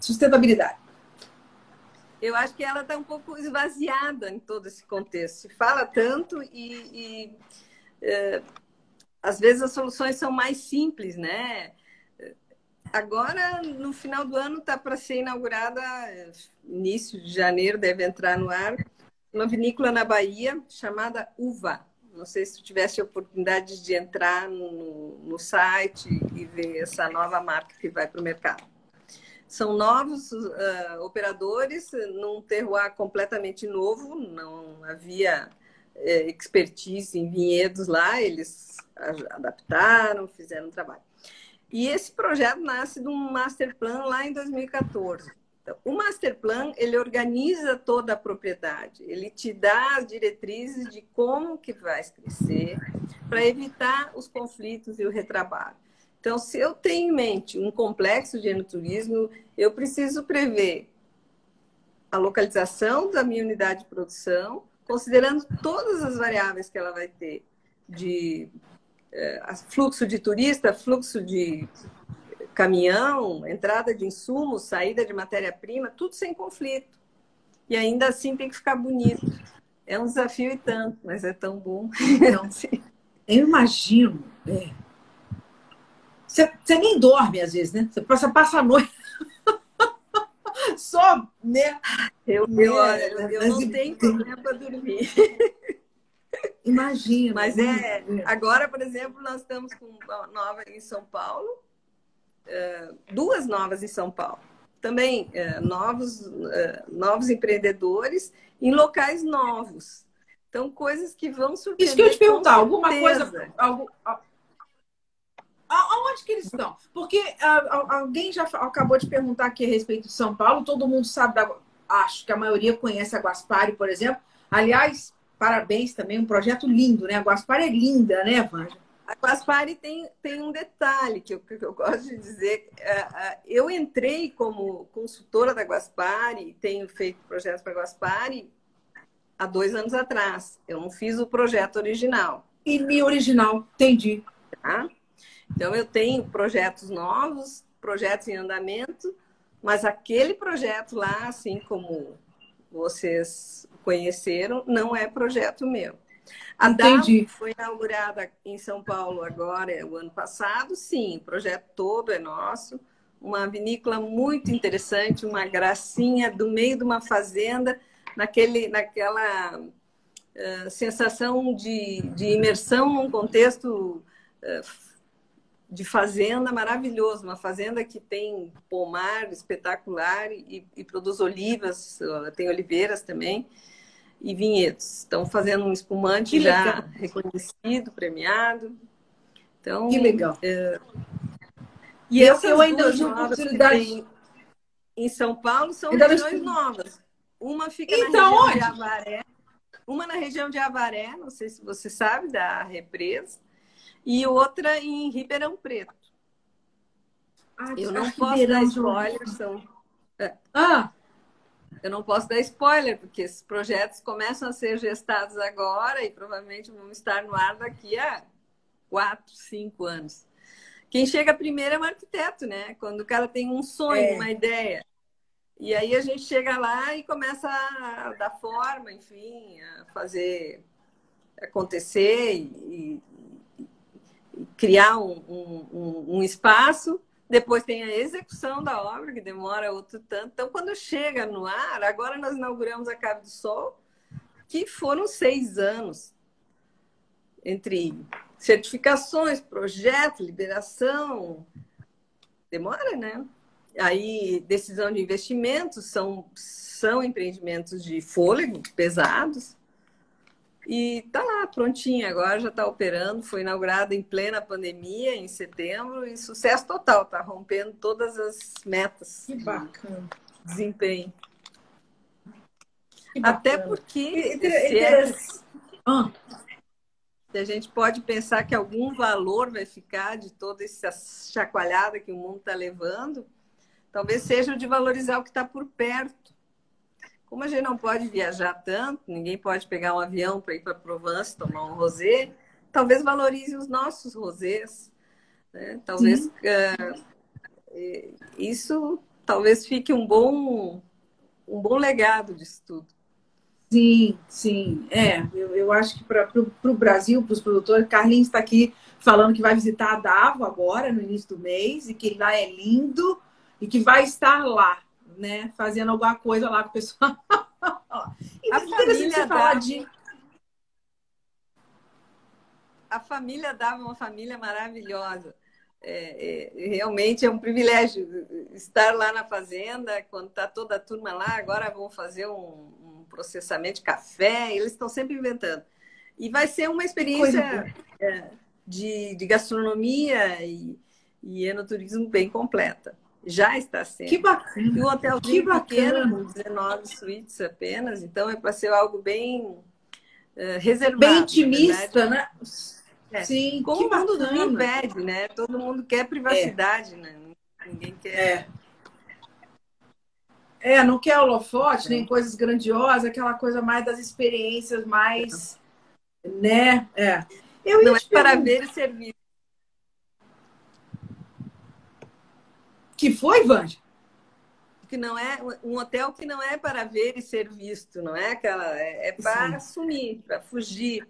Sustentabilidade. Eu acho que ela está um pouco esvaziada em todo esse contexto. Se fala tanto e, e é, às vezes as soluções são mais simples, né? Agora, no final do ano, está para ser inaugurada, início de janeiro, deve entrar no ar, uma vinícola na Bahia chamada Uva. Não sei se tu tivesse a oportunidade de entrar no, no site e ver essa nova marca que vai para o mercado. São novos uh, operadores num terroir completamente novo, não havia uh, expertise em vinhedos lá, eles adaptaram, fizeram um trabalho. E esse projeto nasce de um master plan lá em 2014. O master plan, ele organiza toda a propriedade, ele te dá as diretrizes de como que vai crescer para evitar os conflitos e o retrabalho. Então, se eu tenho em mente um complexo de enoturismo, eu preciso prever a localização da minha unidade de produção, considerando todas as variáveis que ela vai ter de é, fluxo de turista, fluxo de caminhão, entrada de insumos, saída de matéria-prima, tudo sem conflito. E ainda assim tem que ficar bonito. É um desafio e tanto, mas é tão bom. Então, eu imagino. É você, você nem dorme às vezes, né? Você passa, passa a noite. Só, né? Eu, eu, eu, eu não tenho problema para dormir. Imagina. Mas é, agora, por exemplo, nós estamos com uma nova em São Paulo, é, duas novas em São Paulo. Também é, novos, é, novos empreendedores em locais novos. Então, coisas que vão surpreender. Isso que eu te perguntar, alguma coisa, algo, Aonde que eles estão? Porque uh, alguém já acabou de perguntar aqui a respeito de São Paulo. Todo mundo sabe, da, acho que a maioria conhece a Guaspari, por exemplo. Aliás, parabéns também, um projeto lindo, né? A Guaspari é linda, né, Vanja? A Guaspari tem, tem um detalhe que eu, que eu gosto de dizer. Uh, uh, eu entrei como consultora da Guaspari, tenho feito projetos para a Guaspari há dois anos atrás. Eu não fiz o projeto original. E me original, entendi. Tá? Então, eu tenho projetos novos, projetos em andamento, mas aquele projeto lá, assim como vocês conheceram, não é projeto meu. A Entendi. Foi inaugurada em São Paulo agora, o ano passado, sim, o projeto todo é nosso. Uma vinícola muito interessante, uma gracinha do meio de uma fazenda, naquele, naquela uh, sensação de, de imersão num contexto uh, de fazenda maravilhoso, uma fazenda que tem pomar espetacular e, e, produz olivas, tem oliveiras também e vinhedos. Estão fazendo um espumante que já legal. reconhecido, premiado. Então, que legal. É... E eu, eu ainda tive oportunidade em São Paulo são ainda regiões novas. Uma fica então, na região onde? de Avaré, uma na região de Avaré, não sei se você sabe da represa e outra em Ribeirão Preto. Ah, eu não posso dar spoiler, são. É. Ah! Eu não posso dar spoiler, porque esses projetos começam a ser gestados agora e provavelmente vão estar no ar daqui a quatro, cinco anos. Quem chega primeiro é o arquiteto, né? Quando o cara tem um sonho, é. uma ideia. E aí a gente chega lá e começa a dar forma, enfim, a fazer acontecer e, criar um, um, um, espaço, depois tem a execução da obra, que demora outro tanto. Então, quando chega no ar, agora nós inauguramos a Cave do Sol, que foram seis anos entre certificações, projeto, liberação. Demora, né? Aí, decisão de investimentos são, são empreendimentos de fôlego pesados. E está lá, prontinha, agora já está operando, foi inaugurada em plena pandemia, em setembro, e sucesso total, está rompendo todas as metas. Que bacana. De desempenho. Que Até porque. É, ah. a gente pode pensar que algum valor vai ficar de toda essa chacoalhada que o mundo está levando, talvez seja o de valorizar o que está por perto como a gente não pode viajar tanto, ninguém pode pegar um avião para ir para Provence tomar um rosé, talvez valorize os nossos rosés. Né? Talvez uh, isso talvez fique um bom um bom legado disso tudo. Sim, sim. É, eu, eu acho que para o Brasil, para os produtores, Carlinhos está aqui falando que vai visitar a Davo agora, no início do mês, e que lá é lindo e que vai estar lá né, fazendo alguma coisa lá com o pessoal. e a família falar de a família dava uma família maravilhosa. É, é, realmente é um privilégio estar lá na fazenda, quando está toda a turma lá. Agora vão fazer um, um processamento de café, eles estão sempre inventando. E vai ser uma experiência é, de, de, gastronomia e, e enoturismo bem completa. Já está sendo. Que bacana. E um hotelzinho que pequeno, com 19 suítes apenas, então é para ser algo bem uh, reservado. Bem intimista, né? É. Sim, como o mundo do pede, né? Todo mundo quer privacidade, é. né? Ninguém quer. É. é não quer holofote, é. nem coisas grandiosas, aquela coisa mais das experiências mais. Né? É. Eu não é para ver e servir. Que foi, Vanja? Que não é um hotel que não é para ver e ser visto, não é aquela é, é para assumir, para fugir,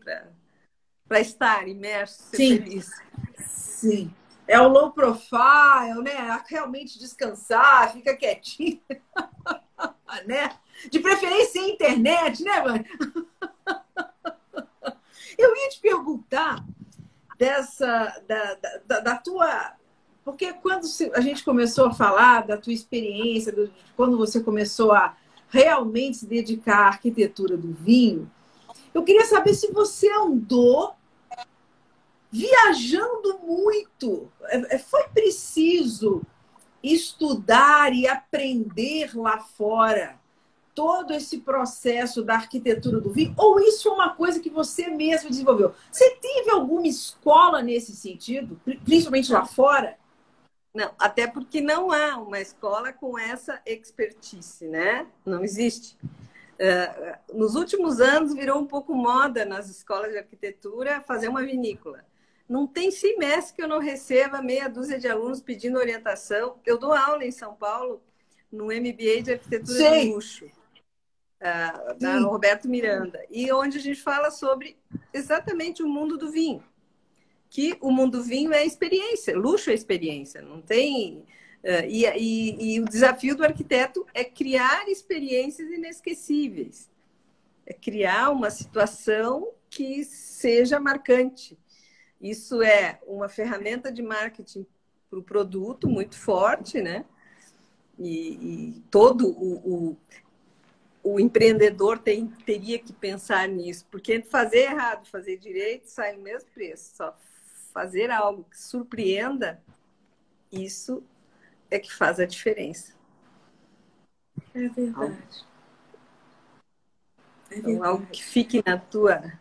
para estar imerso, ser Sim. feliz. Sim. É o low profile, né? Realmente descansar, fica quietinho, né? De preferência em internet, né, Vanja? Eu ia te perguntar dessa da, da, da tua porque quando a gente começou a falar da tua experiência, de quando você começou a realmente se dedicar à arquitetura do vinho, eu queria saber se você andou viajando muito. É, é, foi preciso estudar e aprender lá fora todo esse processo da arquitetura do vinho? Ou isso é uma coisa que você mesmo desenvolveu? Você teve alguma escola nesse sentido, principalmente lá fora? Não, até porque não há uma escola com essa expertise, né? Não existe. Uh, nos últimos anos virou um pouco moda nas escolas de arquitetura fazer uma vinícola. Não tem semestre que eu não receba meia dúzia de alunos pedindo orientação. Eu dou aula em São Paulo no MBA de arquitetura Sim. de luxo, da Roberto Miranda, e onde a gente fala sobre exatamente o mundo do vinho que o mundo vinho é experiência, luxo é experiência, não tem. Uh, e, e, e, o desafio do arquiteto é criar experiências inesquecíveis, é criar uma situação que seja marcante. Isso é uma ferramenta de marketing para o produto muito forte, né? E, e todo o, o, o empreendedor tem, teria que pensar nisso, porque fazer errado, fazer direito sai o mesmo preço, só fazer algo que surpreenda, isso é que faz a diferença. É verdade. Algo, é então, algo que fique na tua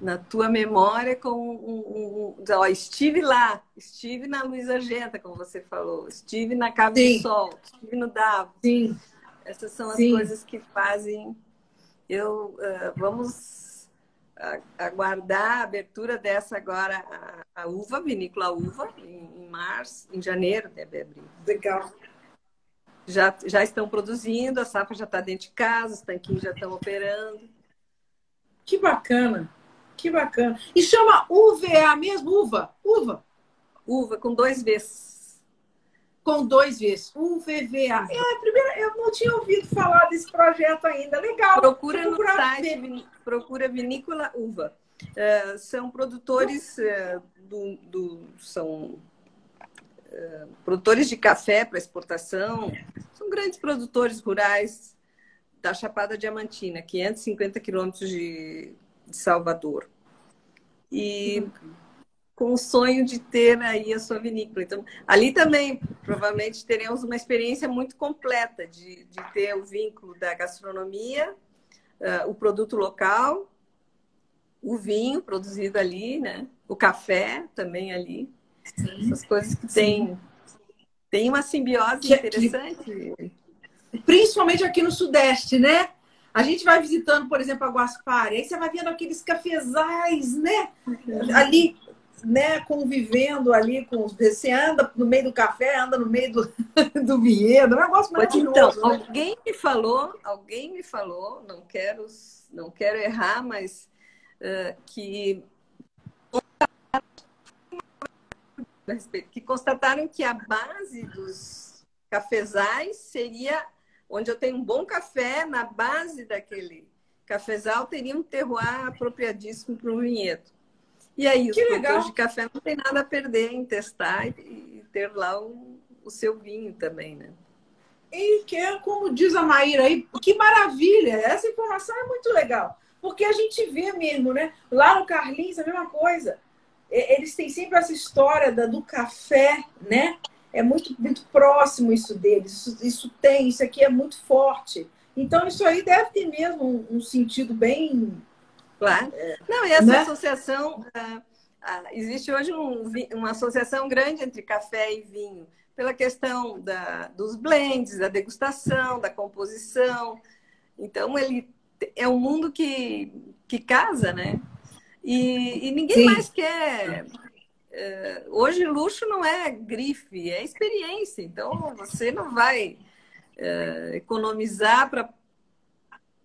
na tua memória com um, um, um, ó, estive lá, estive na Luiz Argenta, como você falou, estive na Cabo Sim. do Sol, estive no Davos. Sim. Essas são as Sim. coisas que fazem eu uh, vamos aguardar a abertura dessa agora, a, a uva, vinícola uva, em, em, março, em janeiro deve abrir. Legal. Já, já estão produzindo, a safra já está dentro de casa, os tanquinhos já estão operando. Que bacana, que bacana. E chama UVA mesmo? Uva? Uva? Uva, com dois Vs com dois Vs, UVVA. É, primeiro, eu não tinha ouvido falar desse projeto ainda. Legal. Procura no site, procura Vinícola Uva. Uh, são produtores uh, do, do, são uh, produtores de café para exportação. São grandes produtores rurais da Chapada Diamantina, 550 quilômetros de, de Salvador. E com o sonho de ter aí a sua vinícola. Então, ali também, provavelmente, teremos uma experiência muito completa de, de ter o vínculo da gastronomia, uh, o produto local, o vinho produzido ali, né? O café também ali. Sim. Essas coisas que têm tem uma simbiose que, interessante. Que, principalmente aqui no Sudeste, né? A gente vai visitando, por exemplo, a Guaspari, aí você vai vendo aqueles cafezais, né? Uhum. Ali né, convivendo ali com os. Você anda no meio do café, anda no meio do, do vinhedo, é um negócio maravilhoso. Então, né? alguém me falou, alguém me falou, não quero, não quero errar, mas uh, que que constataram que a base dos cafezais seria onde eu tenho um bom café, na base daquele cafezal teria um terroir apropriadíssimo para um vinhedo. E aí, os que produtores de café não tem nada a perder em testar e ter lá o, o seu vinho também, né? E que é, como diz a Maíra aí, que maravilha! Essa informação é muito legal. Porque a gente vê mesmo, né? Lá no Carlinhos, a mesma coisa. Eles têm sempre essa história da, do café, né? É muito, muito próximo isso deles. Isso, isso tem, isso aqui é muito forte. Então, isso aí deve ter mesmo um, um sentido bem Claro. É. Não, e essa né? associação, uh, uh, existe hoje um, uma associação grande entre café e vinho, pela questão da, dos blends, da degustação, da composição. Então, ele é um mundo que, que casa, né? E, e ninguém Sim. mais quer. Uh, hoje, luxo não é grife, é experiência. Então, você não vai economizar para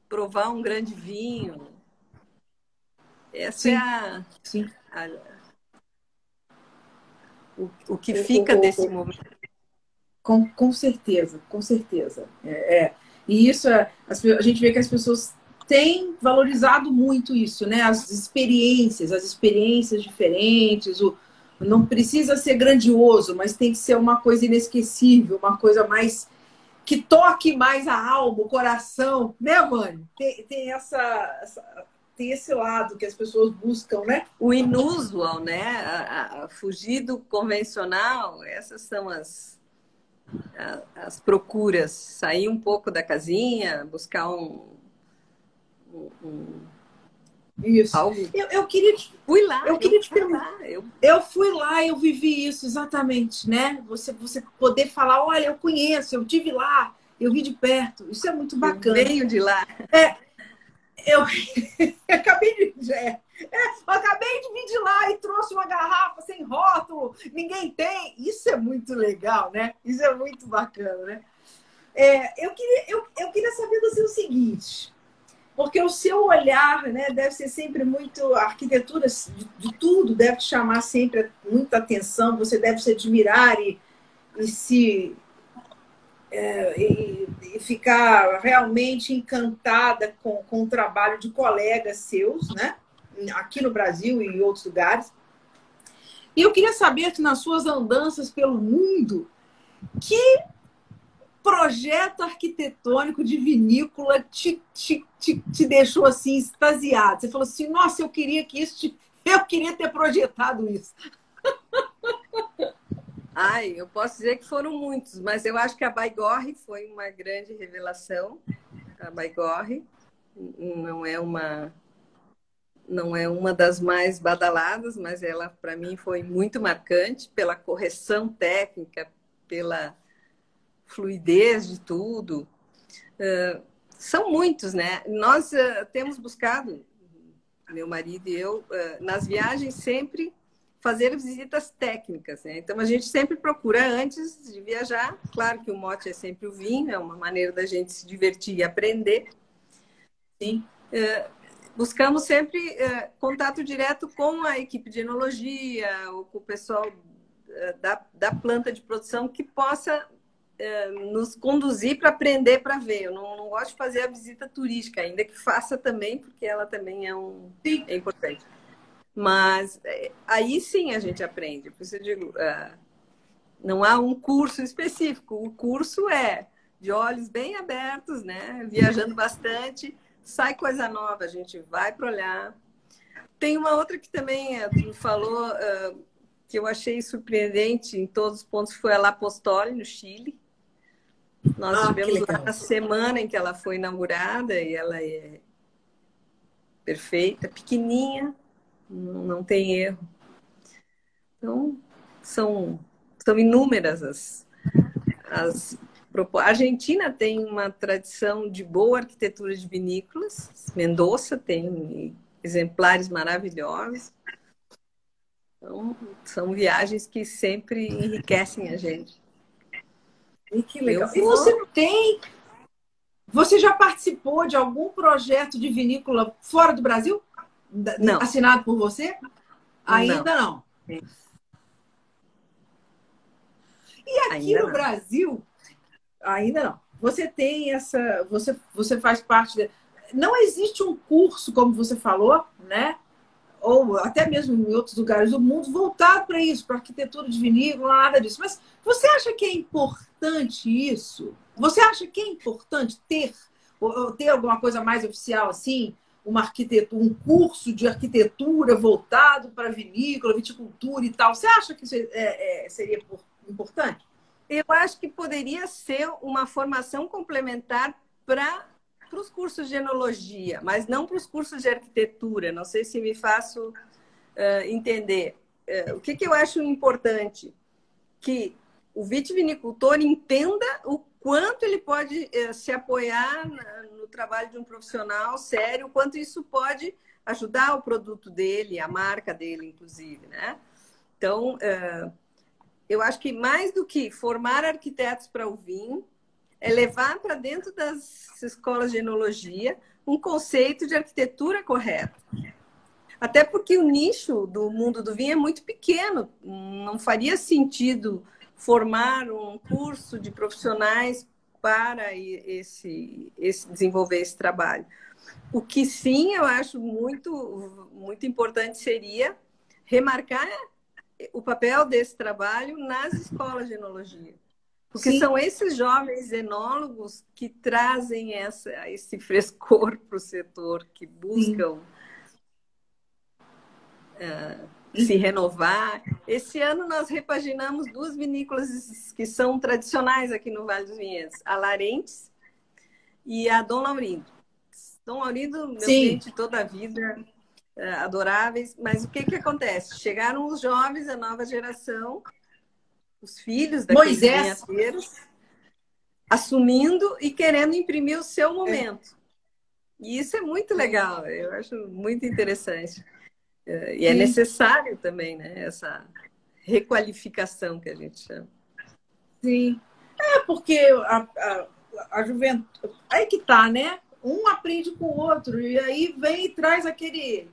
provar um grande vinho essa sim, é a, sim. A, o, o que fica o, desse momento. Com, com certeza, com certeza. É, é. E isso, é, a gente vê que as pessoas têm valorizado muito isso, né? As experiências, as experiências diferentes, o, não precisa ser grandioso, mas tem que ser uma coisa inesquecível, uma coisa mais que toque mais a alma, o coração, né, Vânia? Tem, tem essa, essa, tem esse lado que as pessoas buscam, né? O inusual, né? A, a, fugir do convencional, essas são as, a, as procuras. Sair um pouco da casinha, buscar um. um, um isso. Algo. Eu, eu queria te, fui lá. Eu queria eu te perguntar. Eu... eu fui lá, eu vivi isso exatamente, né? Você, você poder falar, olha, eu conheço, eu tive lá, eu vi de perto. Isso é muito bacana. Eu venho de lá. É, eu, acabei de. É, é, acabei de vir de lá e trouxe uma garrafa sem rótulo, ninguém tem. Isso é muito legal, né? Isso é muito bacana, né? É, eu, queria, eu, eu queria saber você o seguinte, porque o seu olhar né, deve ser sempre muito. A arquitetura de, de tudo deve te chamar sempre muita atenção, você deve se admirar e, e se é, e, e, ficar realmente encantada com, com o trabalho de colegas seus, né? Aqui no Brasil e em outros lugares. E eu queria saber que nas suas andanças pelo mundo, que projeto arquitetônico de vinícola te, te, te, te deixou assim extasiado? Você falou assim, nossa, eu queria que isso, te... eu queria ter projetado isso. Ai, eu posso dizer que foram muitos, mas eu acho que a Baigorre foi uma grande revelação. A Baigorre não é uma não é uma das mais badaladas, mas ela para mim foi muito marcante pela correção técnica, pela fluidez de tudo. Uh, são muitos, né? Nós uh, temos buscado, meu marido e eu, uh, nas viagens sempre fazer visitas técnicas. Né? Então, a gente sempre procura, antes de viajar, claro que o mote é sempre o vinho, é uma maneira da gente se divertir e aprender. Sim. É, buscamos sempre é, contato direto com a equipe de enologia, ou com o pessoal é, da, da planta de produção que possa nos conduzir para aprender para ver. Eu não, não, gosto de fazer a visita turística, ainda que faça também, porque ela também é, um, é importante. Mas é, aí sim a gente aprende. Por isso eu digo, uh, não há um curso específico. O curso é de olhos bem abertos, né? Viajando bastante, sai coisa nova, a gente vai para olhar. Tem uma outra que também eh, tu falou uh, que eu achei surpreendente em todos os pontos foi a La Postole no Chile. Nós ah, tivemos lá a semana em que ela foi inaugurada e ela é perfeita, pequenininha, não tem erro. Então, são, são inúmeras as, as a Argentina tem uma tradição de boa arquitetura de vinícolas. Mendoza tem exemplares maravilhosos. Então, são viagens que sempre enriquecem a gente. E que legal. Vou... E você tem. Você já participou de algum projeto de vinícola fora do Brasil? Não. Assinado por você? Ainda não. não. E aqui Ainda no não. Brasil, ainda não. Você tem essa. Você, você faz parte. De, não existe um curso, como você falou, né? Ou até mesmo em outros lugares do mundo, voltado para isso, para arquitetura de vinícola, nada disso. Mas você acha que é importante isso? Você acha que é importante ter, ter alguma coisa mais oficial assim? Uma arquitetura, um curso de arquitetura voltado para vinícola, viticultura e tal. Você acha que isso é, é, seria importante? Eu acho que poderia ser uma formação complementar para os cursos de enologia, mas não para os cursos de arquitetura. Não sei se me faço uh, entender. Uh, o que, que eu acho importante? Que o vitivinicultor entenda o quanto ele pode uh, se apoiar no trabalho de um profissional sério, quanto isso pode ajudar o produto dele, a marca dele, inclusive, né? Então, eu acho que mais do que formar arquitetos para o vinho, é levar para dentro das escolas de enologia um conceito de arquitetura correta. Até porque o nicho do mundo do vinho é muito pequeno, não faria sentido formar um curso de profissionais para esse, esse desenvolver esse trabalho. O que sim eu acho muito, muito importante seria remarcar o papel desse trabalho nas escolas de enologia. Porque Sim. são esses jovens enólogos que trazem essa, esse frescor para o setor, que buscam uh, se renovar. Esse ano nós repaginamos duas vinícolas que são tradicionais aqui no Vale dos Vinhedos, a Larentes e a Dom Laurindo. Dom Laurindo, meu Sim. cliente toda a vida, uh, adoráveis, mas o que, que acontece? Chegaram os jovens, a nova geração, os filhos daqueles vinhateiros, assumindo e querendo imprimir o seu momento. É. E isso é muito legal, eu acho muito interessante. E é necessário também, né? Essa requalificação que a gente chama. Sim. É, porque a, a, a juventude. Aí que tá, né? Um aprende com o outro, e aí vem e traz aquele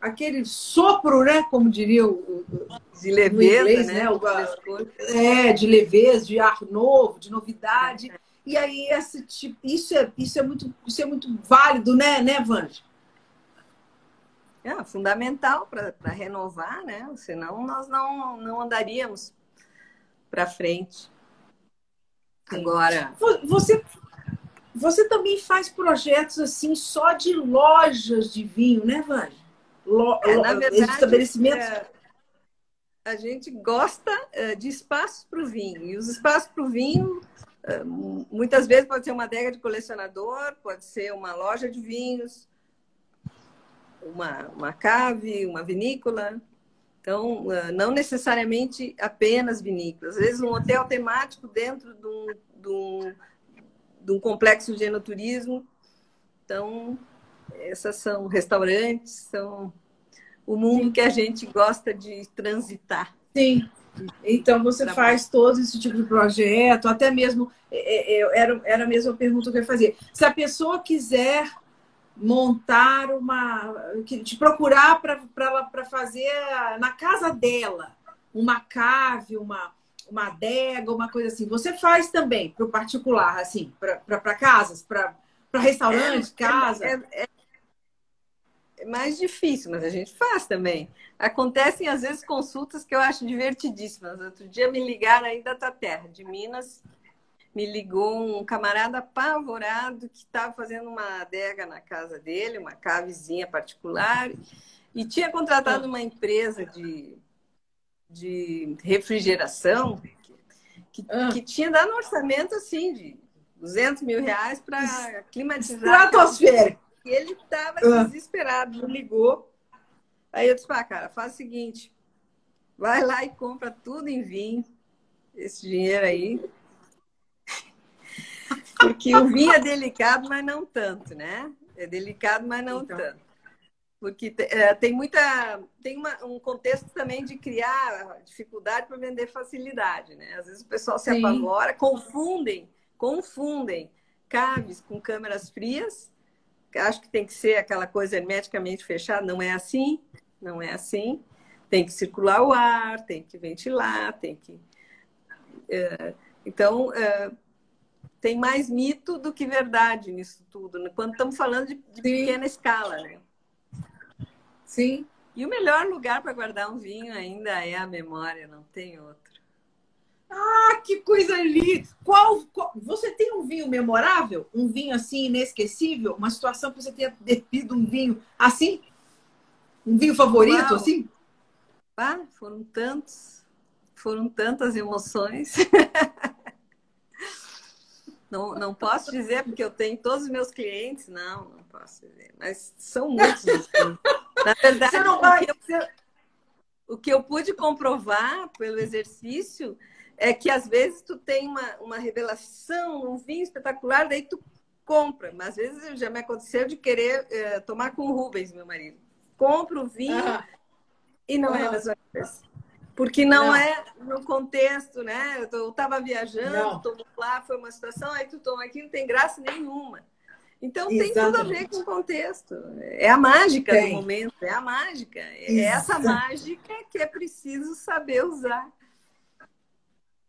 aquele sopro, né? Como diria o, de leveza, inglês, né? né? O, é, de leveza, de ar novo, de novidade. E aí esse tipo, isso é isso é muito isso é muito válido, né, né, Vanja? É fundamental para renovar, né? Senão nós não não andaríamos para frente. Agora, você você também faz projetos assim só de lojas de vinho, né, Vanja? lo, é, na verdade, estabelecimentos. É, a gente gosta é, de espaços para o vinho. E os espaços para o vinho, é, muitas vezes pode ser uma adega de colecionador, pode ser uma loja de vinhos, uma, uma cave, uma vinícola. Então, é, não necessariamente apenas vinícolas. Às vezes, um hotel temático dentro de um, de um, de um complexo de enoturismo. Então, essas são restaurantes, são o mundo que a gente gosta de transitar. Sim. Então você faz todo esse tipo de projeto, até mesmo é, é, era, era a mesma pergunta que eu ia fazer. Se a pessoa quiser montar uma. te procurar para fazer na casa dela uma cave, uma, uma adega, uma coisa assim. Você faz também para o particular, assim, para casas, para restaurantes, é, casa? É, é, é mais difícil, mas a gente faz também. Acontecem, às vezes, consultas que eu acho divertidíssimas. Outro dia me ligaram aí da terra, de Minas, me ligou um camarada apavorado que estava fazendo uma adega na casa dele, uma cavezinha particular, e tinha contratado uma empresa de, de refrigeração que, ah. que tinha dado um orçamento assim de 200 mil reais para climatizar. Estratosférico. E ele estava ah. desesperado, me ligou. Aí eu disse, pá, cara, faz o seguinte, vai lá e compra tudo em vinho, esse dinheiro aí, porque o vinho é delicado, mas não tanto, né? É delicado, mas não então. tanto. Porque é, tem muita. Tem uma, um contexto também de criar dificuldade para vender facilidade, né? Às vezes o pessoal se Sim. apavora, confundem, confundem caves com câmeras frias. Acho que tem que ser aquela coisa hermeticamente fechada. Não é assim, não é assim. Tem que circular o ar, tem que ventilar, tem que. É, então, é, tem mais mito do que verdade nisso tudo, né? quando estamos falando de, de pequena escala, né? Sim. E o melhor lugar para guardar um vinho ainda é a memória, não tem outro. Ah, que coisa linda! Qual, qual, você tem um vinho memorável? Um vinho assim inesquecível? Uma situação que você tenha bebido um vinho assim? Um vinho favorito, Uau. assim? Ah, foram tantos, foram tantas emoções. Não, não posso dizer porque eu tenho todos os meus clientes, não, não posso dizer. Mas são muitos. Na verdade, Você não vai... o, que eu, o que eu pude comprovar pelo exercício é que às vezes tu tem uma, uma revelação, um vinho espetacular, daí tu compra. Mas às vezes já me aconteceu de querer é, tomar com o Rubens, meu marido. Compro o vinho e não é mesma coisa. Porque não, não, é no contexto, né? Eu estava viajando, tomou lá, foi uma situação, aí tu toma aqui, não tem graça nenhuma. Então Exatamente. tem tudo a ver com o contexto. É a mágica tem. do momento, é a mágica. É essa mágica que é preciso saber usar.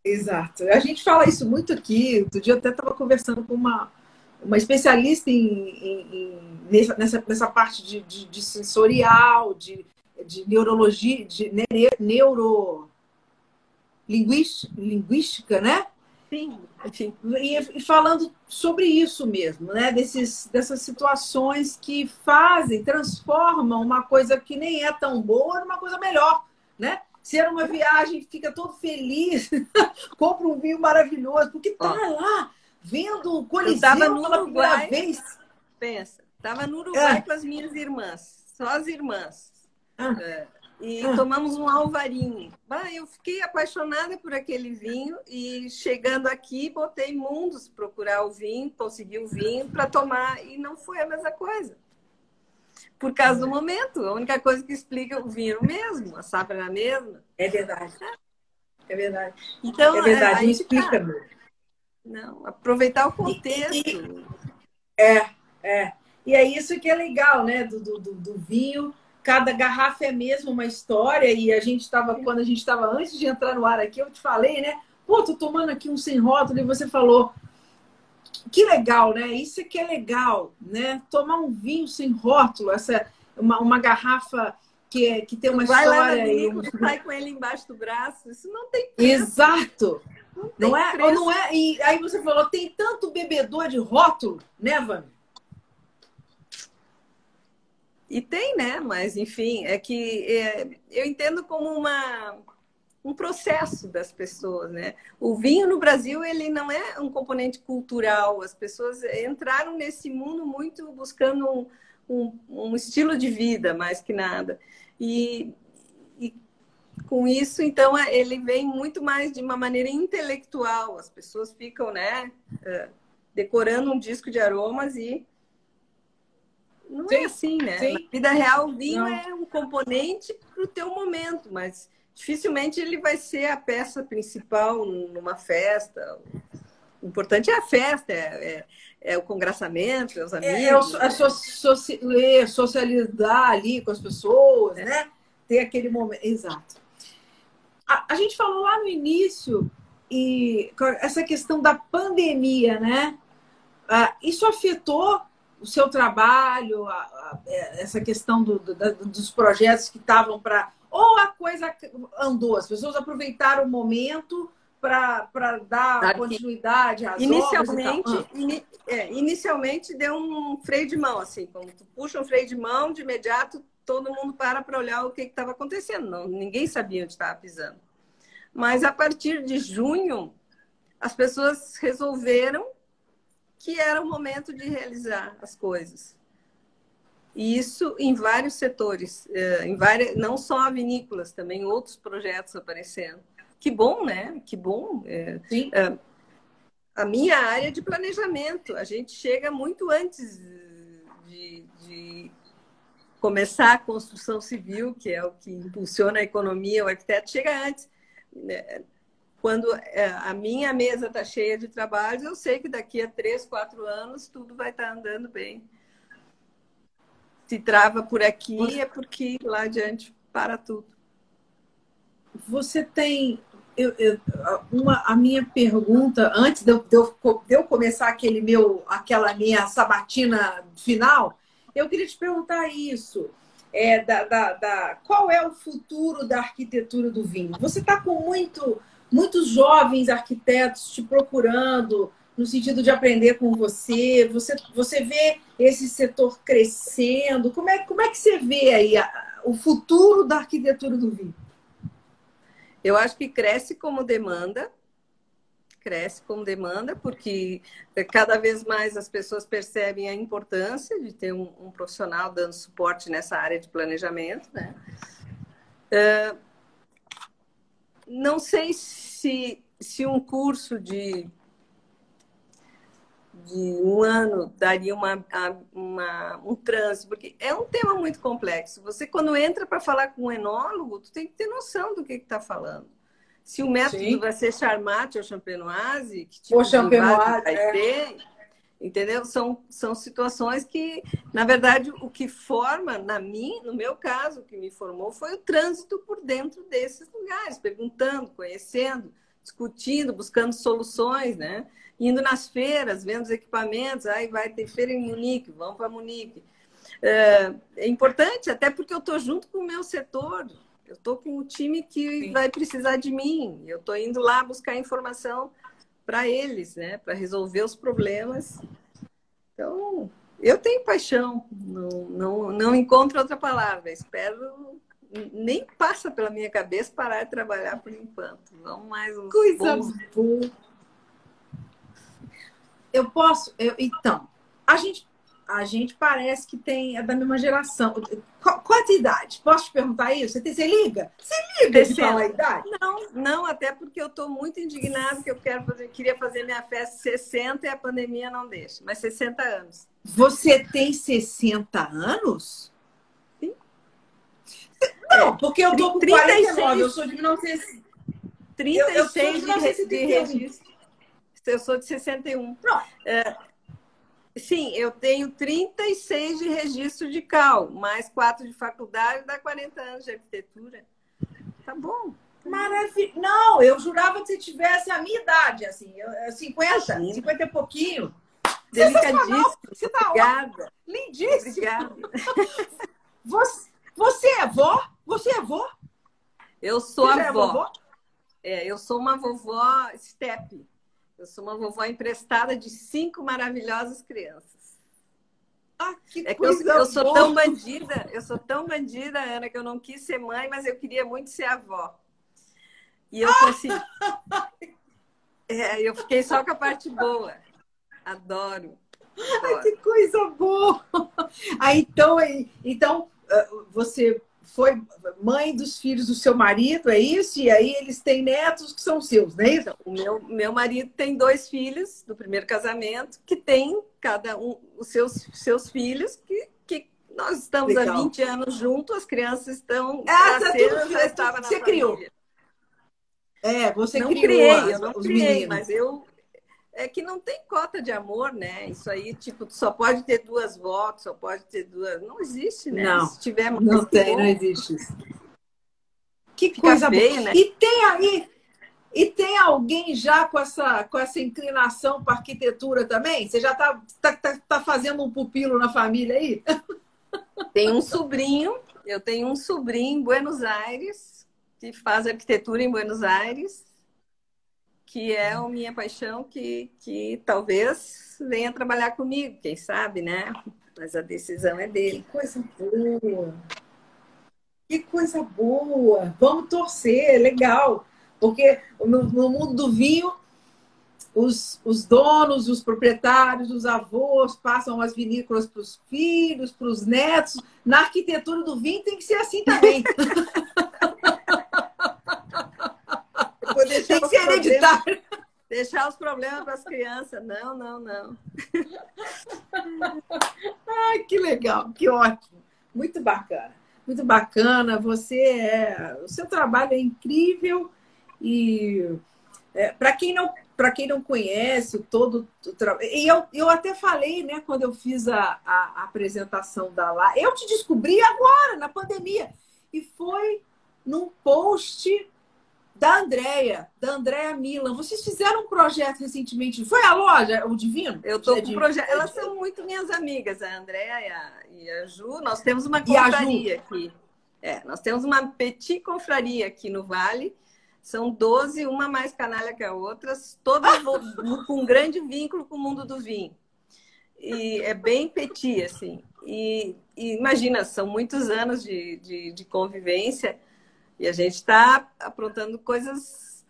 Exato. A gente fala isso muito aqui. Outro dia eu até estava conversando com uma, uma especialista em, em, em nessa, nessa parte de, de, de sensorial, de de neurologia, de neuro linguística, né? Sim, enfim. E, falando sobre isso mesmo, né? Desses, dessas situações que fazem, transformam uma coisa que nem é tão boa numa coisa melhor, né? Se era uma viagem, fica todo feliz, compra um vinho maravilhoso, porque tá Ó, lá vendo o Coliseu no pela Uruguai, primeira vez. Pensa, tava no Uruguai é. com as minhas irmãs, só as irmãs. Ah. É, e ah. tomamos um alvarinho. Bah, eu fiquei apaixonada por aquele vinho e chegando aqui, botei mundos procurar o vinho, consegui o vinho para tomar e não foi a mesma coisa. Por causa do momento, a única coisa que explica o vinho é mesmo, a safra é a mesma. É verdade. É verdade. Então, é verdade, não explica. Tá. Não, aproveitar o contexto. E, e, é, é. E é isso que é legal, né, do, do, do vinho cada garrafa é mesmo uma história e a gente estava quando a gente estava antes de entrar no ar aqui eu te falei né? Pô tô tomando aqui um sem rótulo e você falou que legal né? Isso é que é legal né? Tomar um vinho sem rótulo essa uma, uma garrafa que, é, que tem uma Vai história lá e um... sai com ele embaixo do braço isso não tem preço. exato. Não, não é? Preço. não é? E aí você falou tem tanto bebedor de rótulo né Vânia e tem, né? Mas, enfim, é que é, eu entendo como uma, um processo das pessoas, né? O vinho no Brasil, ele não é um componente cultural. As pessoas entraram nesse mundo muito buscando um, um, um estilo de vida, mais que nada. E, e com isso, então, ele vem muito mais de uma maneira intelectual. As pessoas ficam, né? É, decorando um disco de aromas e não é sim, é assim, né? Sim. Na vida real, o vinho não. é um componente para o teu momento, mas dificilmente ele vai ser a peça principal numa festa. O importante é a festa, é, é, é o congraçamento, é os amigos. É, é, o, é so, so, é socializar ali com as pessoas, é. né? Ter aquele momento. Exato. A, a gente falou lá no início e essa questão da pandemia, né? Ah, isso afetou o seu trabalho, a, a, essa questão do, do, dos projetos que estavam para. Ou a coisa andou, as pessoas aproveitaram o momento para dar continuidade às inicialmente, obras in, é, inicialmente deu um freio de mão, assim, como tu puxa um freio de mão, de imediato todo mundo para para olhar o que estava acontecendo. Não, ninguém sabia onde estava pisando. Mas a partir de junho, as pessoas resolveram que era o momento de realizar as coisas. E isso em vários setores, é, em várias, não só vinícolas, também outros projetos aparecendo. Que bom, né? Que bom. É, Sim. É, a minha área de planejamento, a gente chega muito antes de, de, começar a construção civil, que é o que impulsiona a economia, o arquiteto chega antes. Quando é, a minha mesa está cheia de trabalhos, eu sei que daqui a três, quatro anos tudo vai estar tá andando bem. Se trava por aqui, é porque lá adiante para tudo. Você tem eu, eu, uma, a minha pergunta, antes de eu, de, eu, de eu, começar aquele meu, aquela minha sabatina final, eu queria te perguntar isso. É, da, da, da, qual é o futuro da arquitetura do vinho? Você está com muito, muitos jovens arquitetos te procurando no sentido de aprender com você. Você, você vê esse setor crescendo. Como é, como é que você vê aí a, o futuro da arquitetura do vinho? Eu acho que cresce como demanda, cresce como demanda, porque cada vez mais as pessoas percebem a importância de ter um, um profissional dando suporte nessa área de planejamento, né? Uh, não sei se, se um curso de de um ano daria uma, uma, um trânsito, porque é um tema muito complexo. Você, quando entra para falar com um enólogo, tu tem que ter noção do que está falando. Se o método Sim. vai ser Charmat ou Champenoise, que tipo ou Champenoise vai é. ter, entendeu? São, são situações que, na verdade, o que forma, na mim, no meu caso, o que me formou foi o trânsito por dentro desses lugares, perguntando, conhecendo, discutindo, buscando soluções, né? indo nas feiras, vendo os equipamentos, aí vai ter feira em Munique, vamos para Munique. É, é, importante, até porque eu estou junto com o meu setor, eu estou com o time que Sim. vai precisar de mim, eu estou indo lá buscar informação para eles, né, para resolver os problemas. Então, eu tenho paixão, não, não, não encontro outra palavra, espero nem passa pela minha cabeça parar de trabalhar por enquanto. Vamos mais uns Coisa bons... boa eu posso. Eu, então, a gente, a gente parece que tem é da mesma geração. Qual, qual a idade? Posso te perguntar isso? Você, você liga? Você liga de falar a idade? Não, não, até porque eu estou muito indignada que eu quero fazer, queria fazer minha festa 60 e a pandemia não deixa, mas 60 anos. Você tem 60 anos? Sim. Não, porque eu tô com 36, 49, eu sou de 1900. 36 eu, eu de, de registro eu sou de 61. É, sim, eu tenho 36 de registro de CAL, mais 4 de faculdade, dá 40 anos de arquitetura. Tá bom. Maravilha. Não, eu jurava que você tivesse a minha idade, assim, 50, Imagina. 50 e pouquinho. Delicadíssimo. Você tá Obrigada. Lindíssimo. Obrigada. Você, você é avó? Você é avó? Eu sou você é avó. É, eu sou uma vovó step. Eu sou uma vovó emprestada de cinco maravilhosas crianças. Ah, que é que eu, eu, sou tão bandida, eu sou tão bandida, Ana, que eu não quis ser mãe, mas eu queria muito ser avó. E eu consegui. É, eu fiquei só com a parte boa. Adoro. adoro. Ai, que coisa boa! Ah, então, então ah, você foi mãe dos filhos do seu marido, é isso? E aí eles têm netos que são seus, não é isso? O meu, meu marido tem dois filhos do primeiro casamento, que tem cada um os seus, seus filhos, que, que nós estamos Legal. há 20 anos juntos, as crianças estão. Ah, tá tudo, já estava na você família. criou. É, você não criou. Criei, as, eu não criei, meninos. mas eu é que não tem cota de amor, né? Isso aí, tipo, só pode ter duas votos, só pode ter duas. Não existe, né? Não, Se tiver mais não tem, bom, não existe isso. Que Fica coisa feio, boa. Né? E tem aí, e tem alguém já com essa, com essa inclinação para arquitetura também? Você já está tá, tá, tá fazendo um pupilo na família aí? Tem um sobrinho, eu tenho um sobrinho em Buenos Aires, que faz arquitetura em Buenos Aires. Que é a minha paixão, que, que talvez venha trabalhar comigo, quem sabe, né? Mas a decisão é dele. Que coisa boa! Que coisa boa! Vamos torcer, legal. Porque no, no mundo do vinho, os, os donos, os proprietários, os avós passam as vinícolas para os filhos, para os netos. Na arquitetura do vinho tem que ser assim também. tem que ser hereditário. Deixar os problemas para as crianças. Não, não, não. Ai, que legal, que ótimo. Muito bacana. Muito bacana. Você é. O seu trabalho é incrível. E é, para quem não para quem não conhece todo o trabalho. E eu, eu até falei, né, quando eu fiz a, a, a apresentação da lá, eu te descobri agora, na pandemia. E foi num post da Andrea, da Andrea Milan. Vocês fizeram um projeto recentemente. Foi a loja, o Divino? Eu estou com um projeto. Elas são muito minhas amigas, a Andrea e a, e a Ju. Nós temos uma confraria aqui. É, nós temos uma petit confraria aqui no Vale. São 12, uma mais canalha que a outra, todas com um grande vínculo com o mundo do vinho. E é bem petit, assim. E, e imagina, são muitos anos de, de, de convivência e a gente está aprontando coisas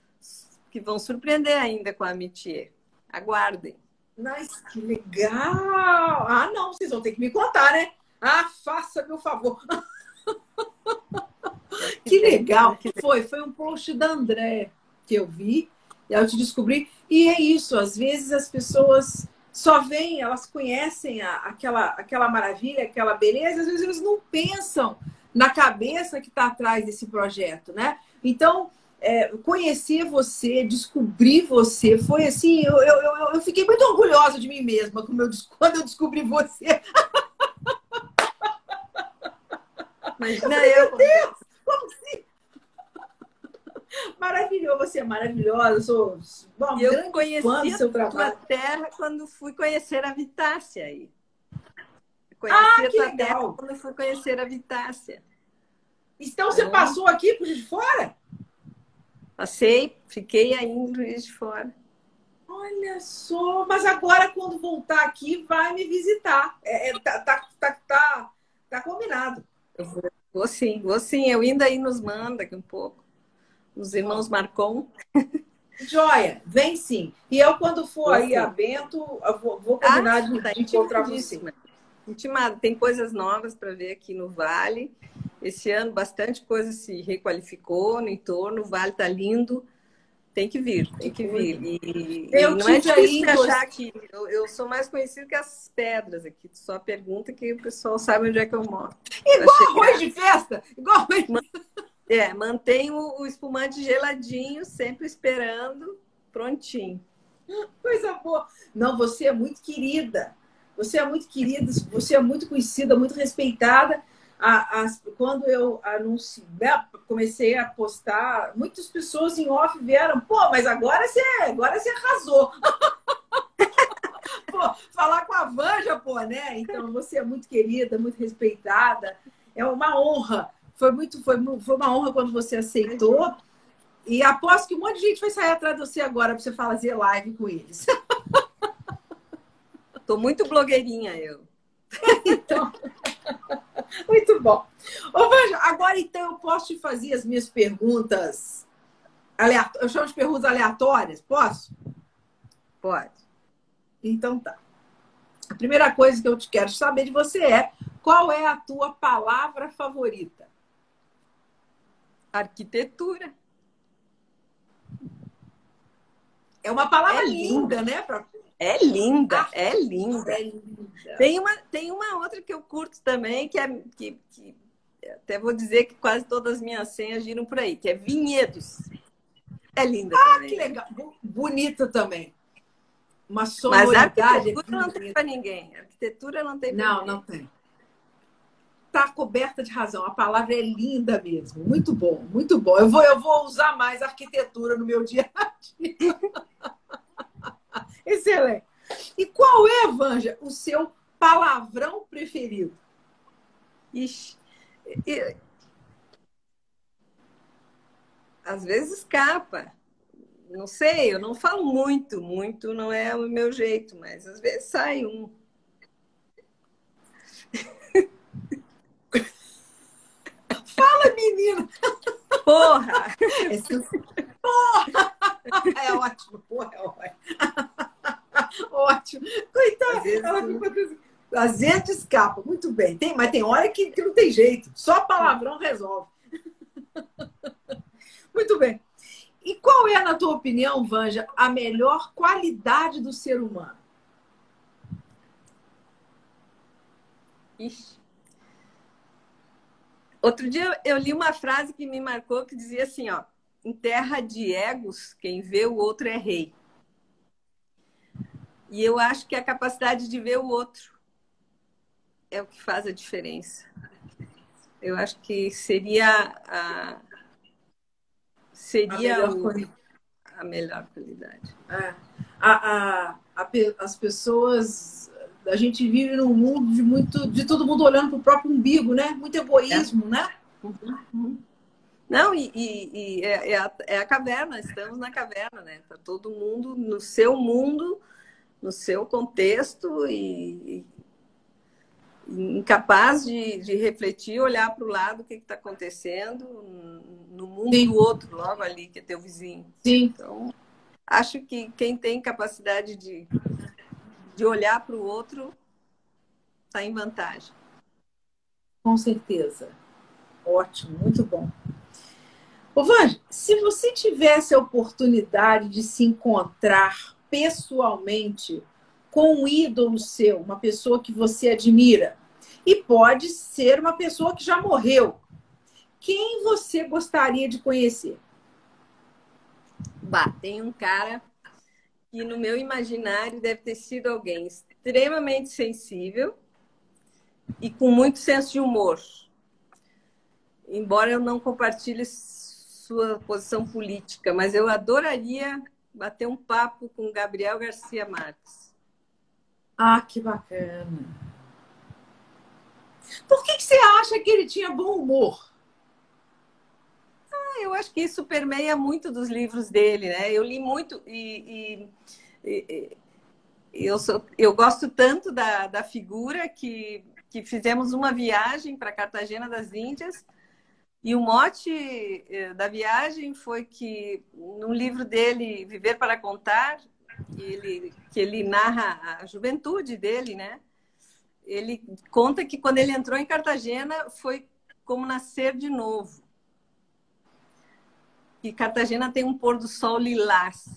que vão surpreender ainda com a Mitier. Aguardem. Mas que legal! Ah, não, vocês vão ter que me contar, né? Ah, faça meu favor. que legal! Foi, foi um post da André que eu vi, e eu te descobri. E é isso, às vezes as pessoas só veem, elas conhecem a, aquela, aquela maravilha, aquela beleza, às vezes eles não pensam na cabeça que está atrás desse projeto, né? Então, é, conhecer você, descobrir você, foi assim, eu, eu, eu, eu, fiquei muito orgulhosa de mim mesma quando eu, quando eu descobri você. Mas não, eu... Meu Deus, como assim? Maravilhoso, você é maravilhosa, sou bom, eu conheci seu trabalho. a tua terra quando fui conhecer a Vitácia aí. Conheci ah, quando fui conhecer a Vitácia. Então você passou aqui por de Fora? Passei, fiquei aí em Juiz de Fora. Olha só, mas agora quando voltar aqui vai me visitar. É, é, tá, tá, tá, tá, tá combinado. Eu vou, vou sim, vou sim. Eu ainda aí nos manda aqui um pouco. Os irmãos Marcon. Joia, vem sim. E eu, quando for aí a Bento, vou, vou combinar ah, de, tá de encontrar você. Intimado, tem coisas novas para ver aqui no Vale. Esse ano bastante coisa se requalificou no entorno, o Vale está lindo. Tem que vir, tem que vir. E, eu e não é difícil de achar que eu, eu, sou mais conhecido que as pedras aqui. Só pergunta que o pessoal sabe onde é que eu moro. Igual arroz de festa! Igual arroz É, mantenho o espumante geladinho, sempre esperando, prontinho. Coisa boa. Não, você é muito querida. Você é muito querida, você é muito conhecida, muito respeitada a, a, quando eu né, comecei a postar, muitas pessoas em off vieram, pô, mas agora você, agora você arrasou. pô, falar com a Vanja, pô, né? Então você é muito querida, muito respeitada. É uma honra. Foi muito, foi, foi uma honra quando você aceitou. E aposto que um monte de gente vai sair atrás de você agora para você fazer live com eles. Tô muito blogueirinha eu. então, muito bom. Ô, Vanja, agora então eu posso te fazer as minhas perguntas aleatórias. Eu chamo de perguntas aleatórias, posso? Pode. Então tá. A primeira coisa que eu te quero saber de você é qual é a tua palavra favorita? Arquitetura. É uma palavra é linda, linda, né? Pra... É linda, ah, é linda. É linda. Tem, uma, tem uma outra que eu curto também, que é que, que até vou dizer que quase todas as minhas senhas giram por aí, que é vinhedos. É linda ah, também. que legal. Bonita também. Uma sonoridade. Mas a arquitetura não tem para ninguém. A arquitetura não tem para Não, ninguém. não tem. Está coberta de razão. A palavra é linda mesmo. Muito bom, muito bom. Eu vou, eu vou usar mais arquitetura no meu dia a dia. Excelente. E qual é, Vanja, o seu palavrão preferido? Ixi, às vezes escapa. não sei, eu não falo muito, muito não é o meu jeito, mas às vezes sai um. Fala, menina! Porra! Porra! É ótimo, porra, é ótimo. ótimo. Coitada, vezes... ela ficou às vezes escapa, muito bem. Tem, mas tem hora que, que não tem jeito. Só palavrão resolve. muito bem. E qual é, na tua opinião, Vanja, a melhor qualidade do ser humano? Ixi. Outro dia eu li uma frase que me marcou que dizia assim, ó, em terra de egos, quem vê o outro é rei. E eu acho que a capacidade de ver o outro é o que faz a diferença. Eu acho que seria a seria a melhor, o, a melhor qualidade. É. A, a, a, as pessoas a gente vive num mundo de muito de todo mundo olhando para o próprio umbigo, né? Muito egoísmo, é. né? Uhum. Não, e, e, e é, é, a, é, a, caverna, estamos na caverna, né? Tá todo mundo no seu mundo, no seu contexto e, incapaz de, de refletir, olhar para o lado, o que está acontecendo no mundo Sim. do outro, logo ali, que é teu vizinho. Sim. Então, acho que quem tem capacidade de, de olhar para o outro está em vantagem. Com certeza. Ótimo, muito bom. Ô, Vanja, se você tivesse a oportunidade de se encontrar pessoalmente com um ídolo seu, uma pessoa que você admira, e pode ser uma pessoa que já morreu, quem você gostaria de conhecer? Bah, tem um cara que no meu imaginário deve ter sido alguém extremamente sensível e com muito senso de humor. Embora eu não compartilhe sua posição política, mas eu adoraria bater um papo com Gabriel Garcia Marques. Ah, que bacana. Por que, que você acha que ele tinha bom humor? Ah, eu acho que isso permeia muito dos livros dele, né? Eu li muito e, e, e eu, sou, eu gosto tanto da, da figura que, que fizemos uma viagem para Cartagena das Índias e o mote eh, da viagem foi que, no livro dele, Viver para Contar, que ele, que ele narra a juventude dele, né? Ele conta que quando ele entrou em Cartagena foi como nascer de novo. E Cartagena tem um pôr do sol lilás.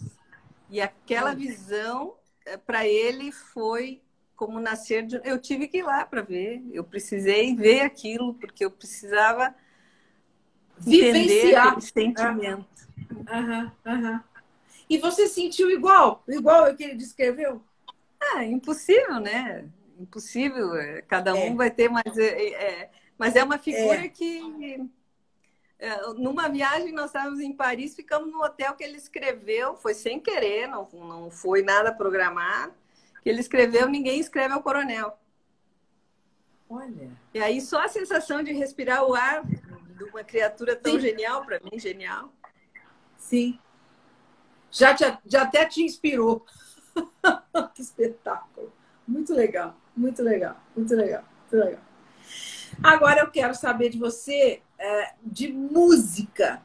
E aquela visão, eh, para ele, foi como nascer de. Eu tive que ir lá para ver. Eu precisei ver aquilo, porque eu precisava vivenciar esse sentimento. Uhum, uhum. E você sentiu igual? Igual o que ele descreveu? Ah, impossível, né? Impossível. É, cada um é. vai ter, mas é, é, mas é uma figura é. que. É, numa viagem, nós estávamos em Paris, ficamos no hotel que ele escreveu, foi sem querer, não, não foi nada programado. Que ele escreveu, ninguém escreve ao coronel. Olha. E aí só a sensação de respirar o ar uma criatura tão Sim. genial, para mim, genial. Sim. Já, te, já até te inspirou. que espetáculo. Muito legal, muito legal, muito legal, muito legal. Agora eu quero saber de você é, de música.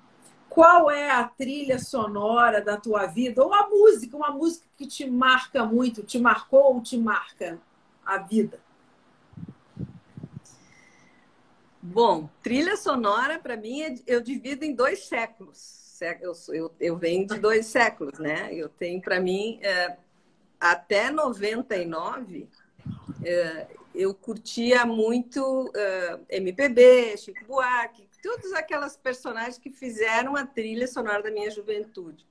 Qual é a trilha sonora da tua vida? Ou a música, uma música que te marca muito, te marcou ou te marca a vida? Bom, trilha sonora, para mim, é eu divido em dois séculos. Eu, eu, eu venho de dois séculos, né? Eu tenho, para mim, é, até 99, é, eu curtia muito é, MPB, Chico Buarque, todas aquelas personagens que fizeram a trilha sonora da minha juventude.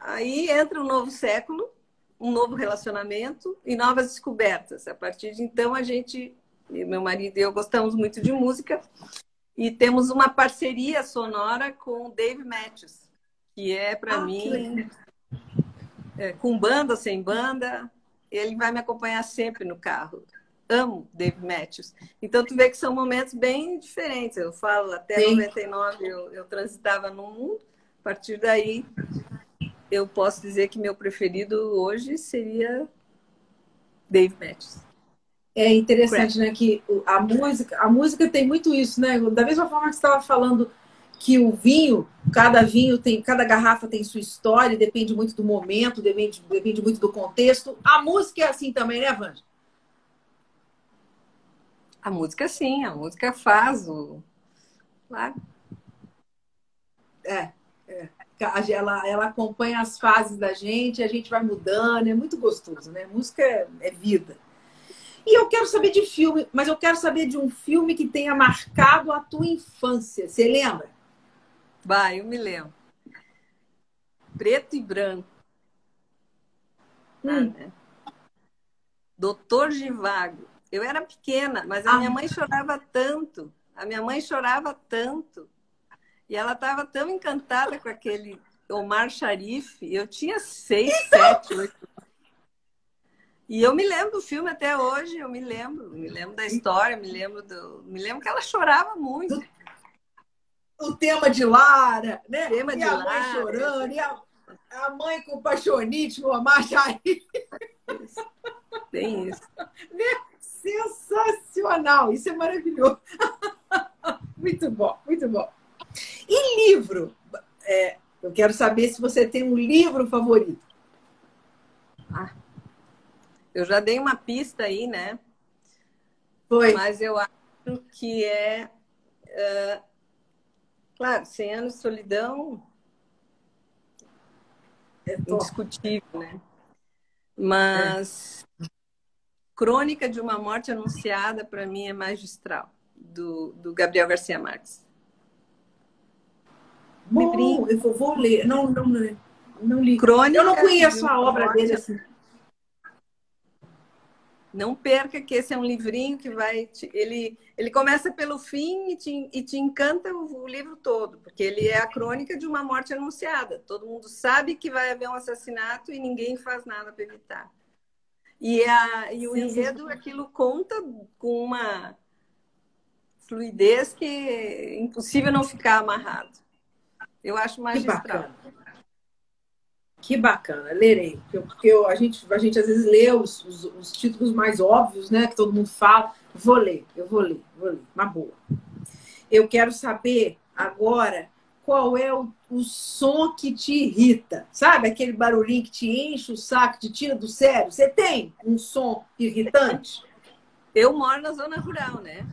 Aí entra um novo século, um novo relacionamento e novas descobertas. A partir de então, a gente meu marido e eu gostamos muito de música e temos uma parceria sonora com o Dave Matthews, que é para ah, mim é, com banda sem banda, ele vai me acompanhar sempre no carro. Amo Dave Matthews. Então tu vê que são momentos bem diferentes. Eu falo até Sim. 99 eu, eu transitava no mundo, A partir daí, eu posso dizer que meu preferido hoje seria Dave Matthews. É interessante, né, que a música, a música tem muito isso, né? Da mesma forma que você estava falando que o vinho, cada vinho tem, cada garrafa tem sua história, depende muito do momento, depende, depende muito do contexto. A música é assim também, né, Vanja? A música sim, a música faz o. Claro. É, é. Ela, ela acompanha as fases da gente, a gente vai mudando, é muito gostoso, né? Música é, é vida. E eu quero saber de filme, mas eu quero saber de um filme que tenha marcado a tua infância. Você lembra? Vai, eu me lembro. Preto e branco. Hum. Ah, né? Doutor Givago. Eu era pequena, mas a ah. minha mãe chorava tanto. A minha mãe chorava tanto. E ela estava tão encantada com aquele Omar Sharif. Eu tinha seis, sete, oito e eu me lembro do filme até hoje, eu me lembro, me lembro da história, me lembro do, me lembro que ela chorava muito. O tema de Lara, né? O tema e de a Lara. mãe chorando, e a, a mãe com paixonite no Amachaí. Tem isso. Né? Sensacional, isso é maravilhoso. muito bom, muito bom. E livro? É, eu quero saber se você tem um livro favorito. Ah, eu já dei uma pista aí, né? Foi. Mas eu acho que é. Uh, claro, 100 anos de solidão é indiscutível, né? Mas é. Crônica de uma Morte Anunciada, para mim, é magistral, do, do Gabriel Garcia Marques. Bom, eu vou, vou, ler. Não, não, não li. Crônica eu não conheço a obra dele assim. Não perca que esse é um livrinho que vai. Te, ele, ele começa pelo fim e te, e te encanta o, o, livro todo, porque ele é a crônica de uma morte anunciada. Todo mundo sabe que vai haver um assassinato e ninguém faz nada para evitar. E, a, e o sim, enredo, aquilo conta com uma fluidez que é impossível não ficar amarrado. Eu acho magistral. Que bacana, lerei. Porque eu, a, gente, a gente às vezes lê os, os, os, títulos mais óbvios, né? Que todo mundo fala. Vou ler, eu vou ler, vou ler, uma boa. Eu quero saber agora qual é o, o som que te irrita. Sabe aquele barulhinho que te enche o saco, te tira do sério? Você tem um som irritante? Eu moro na zona rural, né?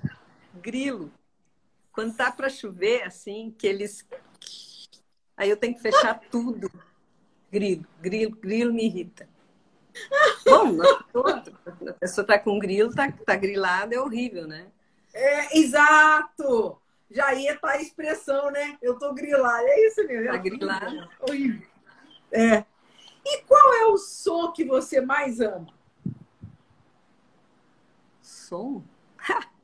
Grilo. Quando tá para chover, assim, que eles. Aí eu tenho que fechar tudo Grilo, grilo, grilo me irrita. Bom, todo. A pessoa está com grilo, está tá grilada, é horrível, né? É, exato! Já ia tá a expressão, né? Eu tô grilada. É isso mesmo. Tá grilada. Horrível. É. E qual é o som que você mais ama? Som?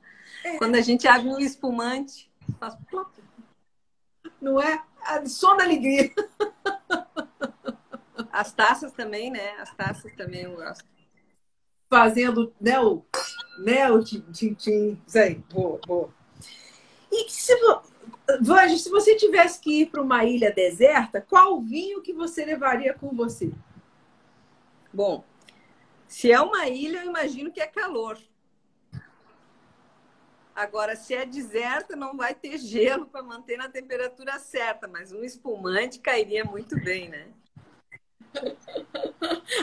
É. Quando a gente abre um espumante, faz plop. Não é? Som da alegria. As taças também, né? As taças também eu gosto. Fazendo, né, o, né, o tim-tim, sei, boa, boa. E se, Vange, se você tivesse que ir para uma ilha deserta, qual vinho que você levaria com você? Bom, se é uma ilha, eu imagino que é calor. Agora, se é deserta, não vai ter gelo para manter na temperatura certa, mas um espumante cairia muito bem, né?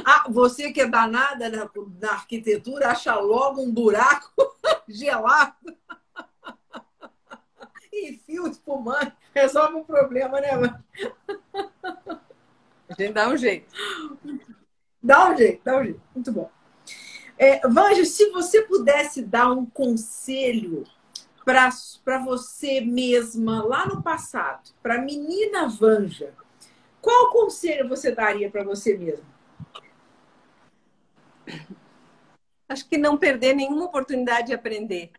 Ah, você que é danada na, na arquitetura, acha logo um buraco gelado e fio espumante. Resolve um problema, né, mãe? A gente dá um jeito. Dá um jeito, dá um jeito. Muito bom. É, Vanja, se você pudesse dar um conselho para você mesma lá no passado, para a menina Vanja, qual conselho você daria para você mesmo? Acho que não perder nenhuma oportunidade de aprender.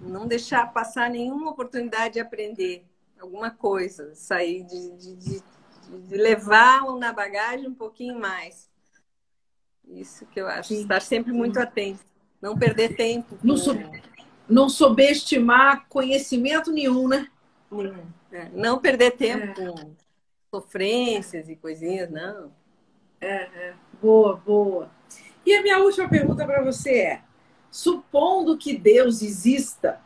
Não deixar passar nenhuma oportunidade de aprender alguma coisa, sair de, de, de, de levar na bagagem um pouquinho mais. Isso que eu acho. Sim. Estar sempre muito atento. Não perder tempo. Não, sub, não subestimar conhecimento nenhum, né? É. Não perder tempo é. com sofrências e coisinhas, não. É, é. Boa, boa. E a minha última pergunta para você é: supondo que Deus exista,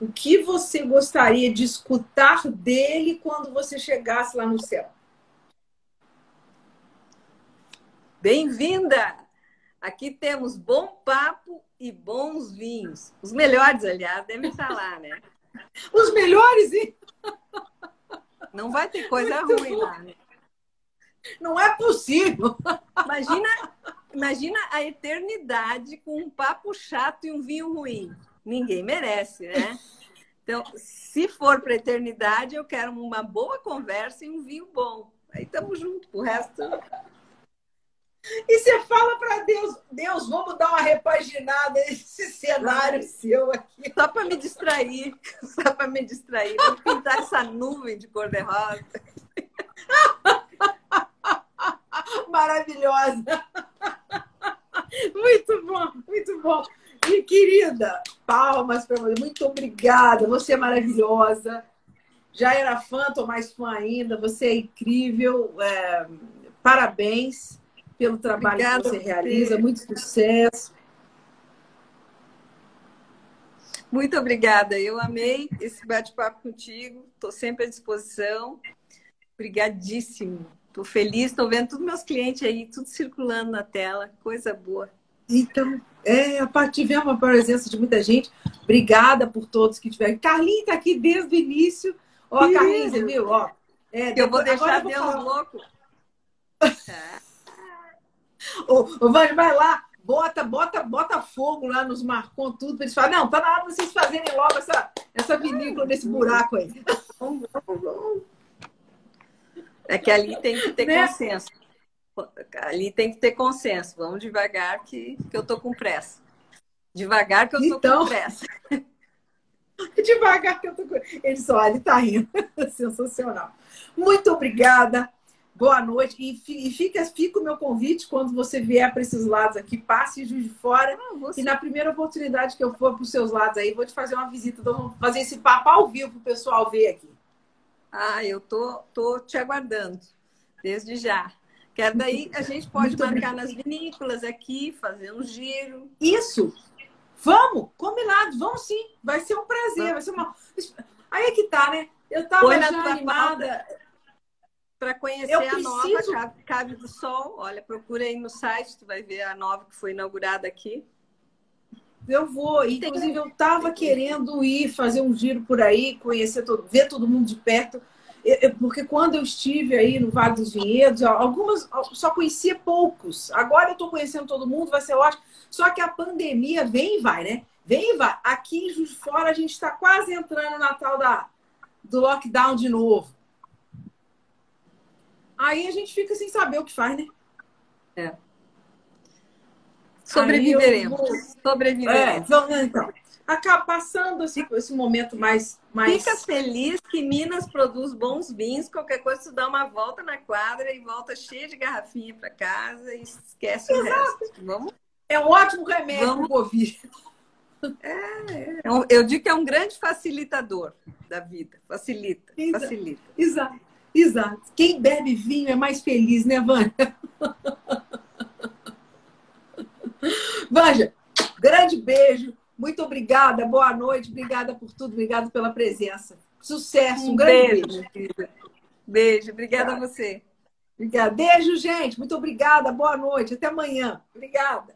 o que você gostaria de escutar dele quando você chegasse lá no céu? Bem-vinda! Aqui temos bom papo e bons vinhos. Os melhores, aliás, devem estar lá, né? Os melhores? Hein? Não vai ter coisa Muito ruim bom. lá, né? Não é possível. Imagina, imagina a eternidade com um papo chato e um vinho ruim. Ninguém merece, né? Então, se for para a eternidade, eu quero uma boa conversa e um vinho bom. Aí estamos juntos. O resto. E você fala para Deus, Deus, vamos dar uma repaginada nesse cenário seu aqui. Só para me distrair, só para me distrair, vamos pintar essa nuvem de cor-de-rosa. Maravilhosa. Muito bom, muito bom. E querida, palmas para você. Muito obrigada. Você é maravilhosa. Já era fã, tô mais fã ainda. Você é incrível. É... Parabéns pelo trabalho obrigada, que você realiza. Muito sucesso. Muito obrigada. Eu amei esse bate-papo contigo. Estou sempre à disposição. Obrigadíssimo. Estou feliz, estou vendo todos meus clientes aí, tudo circulando na tela. Coisa boa. Então, é, tivemos a presença de muita gente. Obrigada por todos que tiveram. Carlinhos está aqui desde o início. Ó, Carlinhos, viu? Ó, é, eu vou deixar Deus falar... louco. ô, ô, vai, vai lá, bota, bota, bota fogo lá nos Marcon, tudo, para eles falarem, não, tá na hora de vocês fazerem logo essa, essa vinícola nesse buraco aí. É que ali tem que ter né? consenso. Ali tem que ter consenso. Vamos devagar que, que eu tô com pressa. Devagar que eu tô então... com pressa. Devagar que eu tô com. Ele só, ele tá rindo. Sensacional. Muito obrigada. Boa noite. E, fica, fica o meu convite quando você vier para esses lados aqui, passe Juiz de Fora. Ah. E na primeira oportunidade que eu for para os seus lados aí, vou te fazer uma visita. Vamos fazer esse papo ao vivo para o pessoal ver aqui. Ah, eu tô, tô te aguardando, desde já. Quero daí a gente pode Muito marcar nas vinícolas aqui, fazer um giro. Isso! Vamos, combinado, vamos sim. Vai ser um prazer, vai ser uma. Aí é que tá, né? Eu tava Põe já animada. Para conhecer eu a preciso... nova Cave do Sol, olha, procura aí no site, tu vai ver a nova que foi inaugurada aqui. Eu vou, inclusive eu estava querendo ir fazer um giro por aí, conhecer todo, ver todo mundo de perto porque quando eu estive aí no Vale dos Vinhedos, algumas só conhecia poucos. Agora eu estou conhecendo todo mundo, vai ser ótimo. Só que a pandemia vem e vai, né? Vem e vai. Aqui em Juiz de Fora a gente está quase entrando na tal da, do lockdown de novo. Aí a gente fica sem saber o que faz, né? É. Sobreviveremos. Vou... Sobreviveremos. É, então acaba passando esse, esse momento mais, mais. Fica feliz que Minas produz bons vinhos. Qualquer coisa, tu dá uma volta na quadra e volta cheia de garrafinha para casa e esquece Exato. o resto. Vamos? É um ótimo remédio Vamos... para o Covid. É, é. Eu digo que é um grande facilitador da vida. Facilita, exato, facilita. Exato, exato. Quem bebe vinho é mais feliz, né, Vânia? Vanja, grande beijo. Muito obrigada, boa noite, obrigada por tudo, obrigada pela presença. Sucesso, um, um grande beijo. Beijo, beijo. obrigada tá. a você. Obrigada. Beijo, gente. Muito obrigada, boa noite, até amanhã. Obrigada.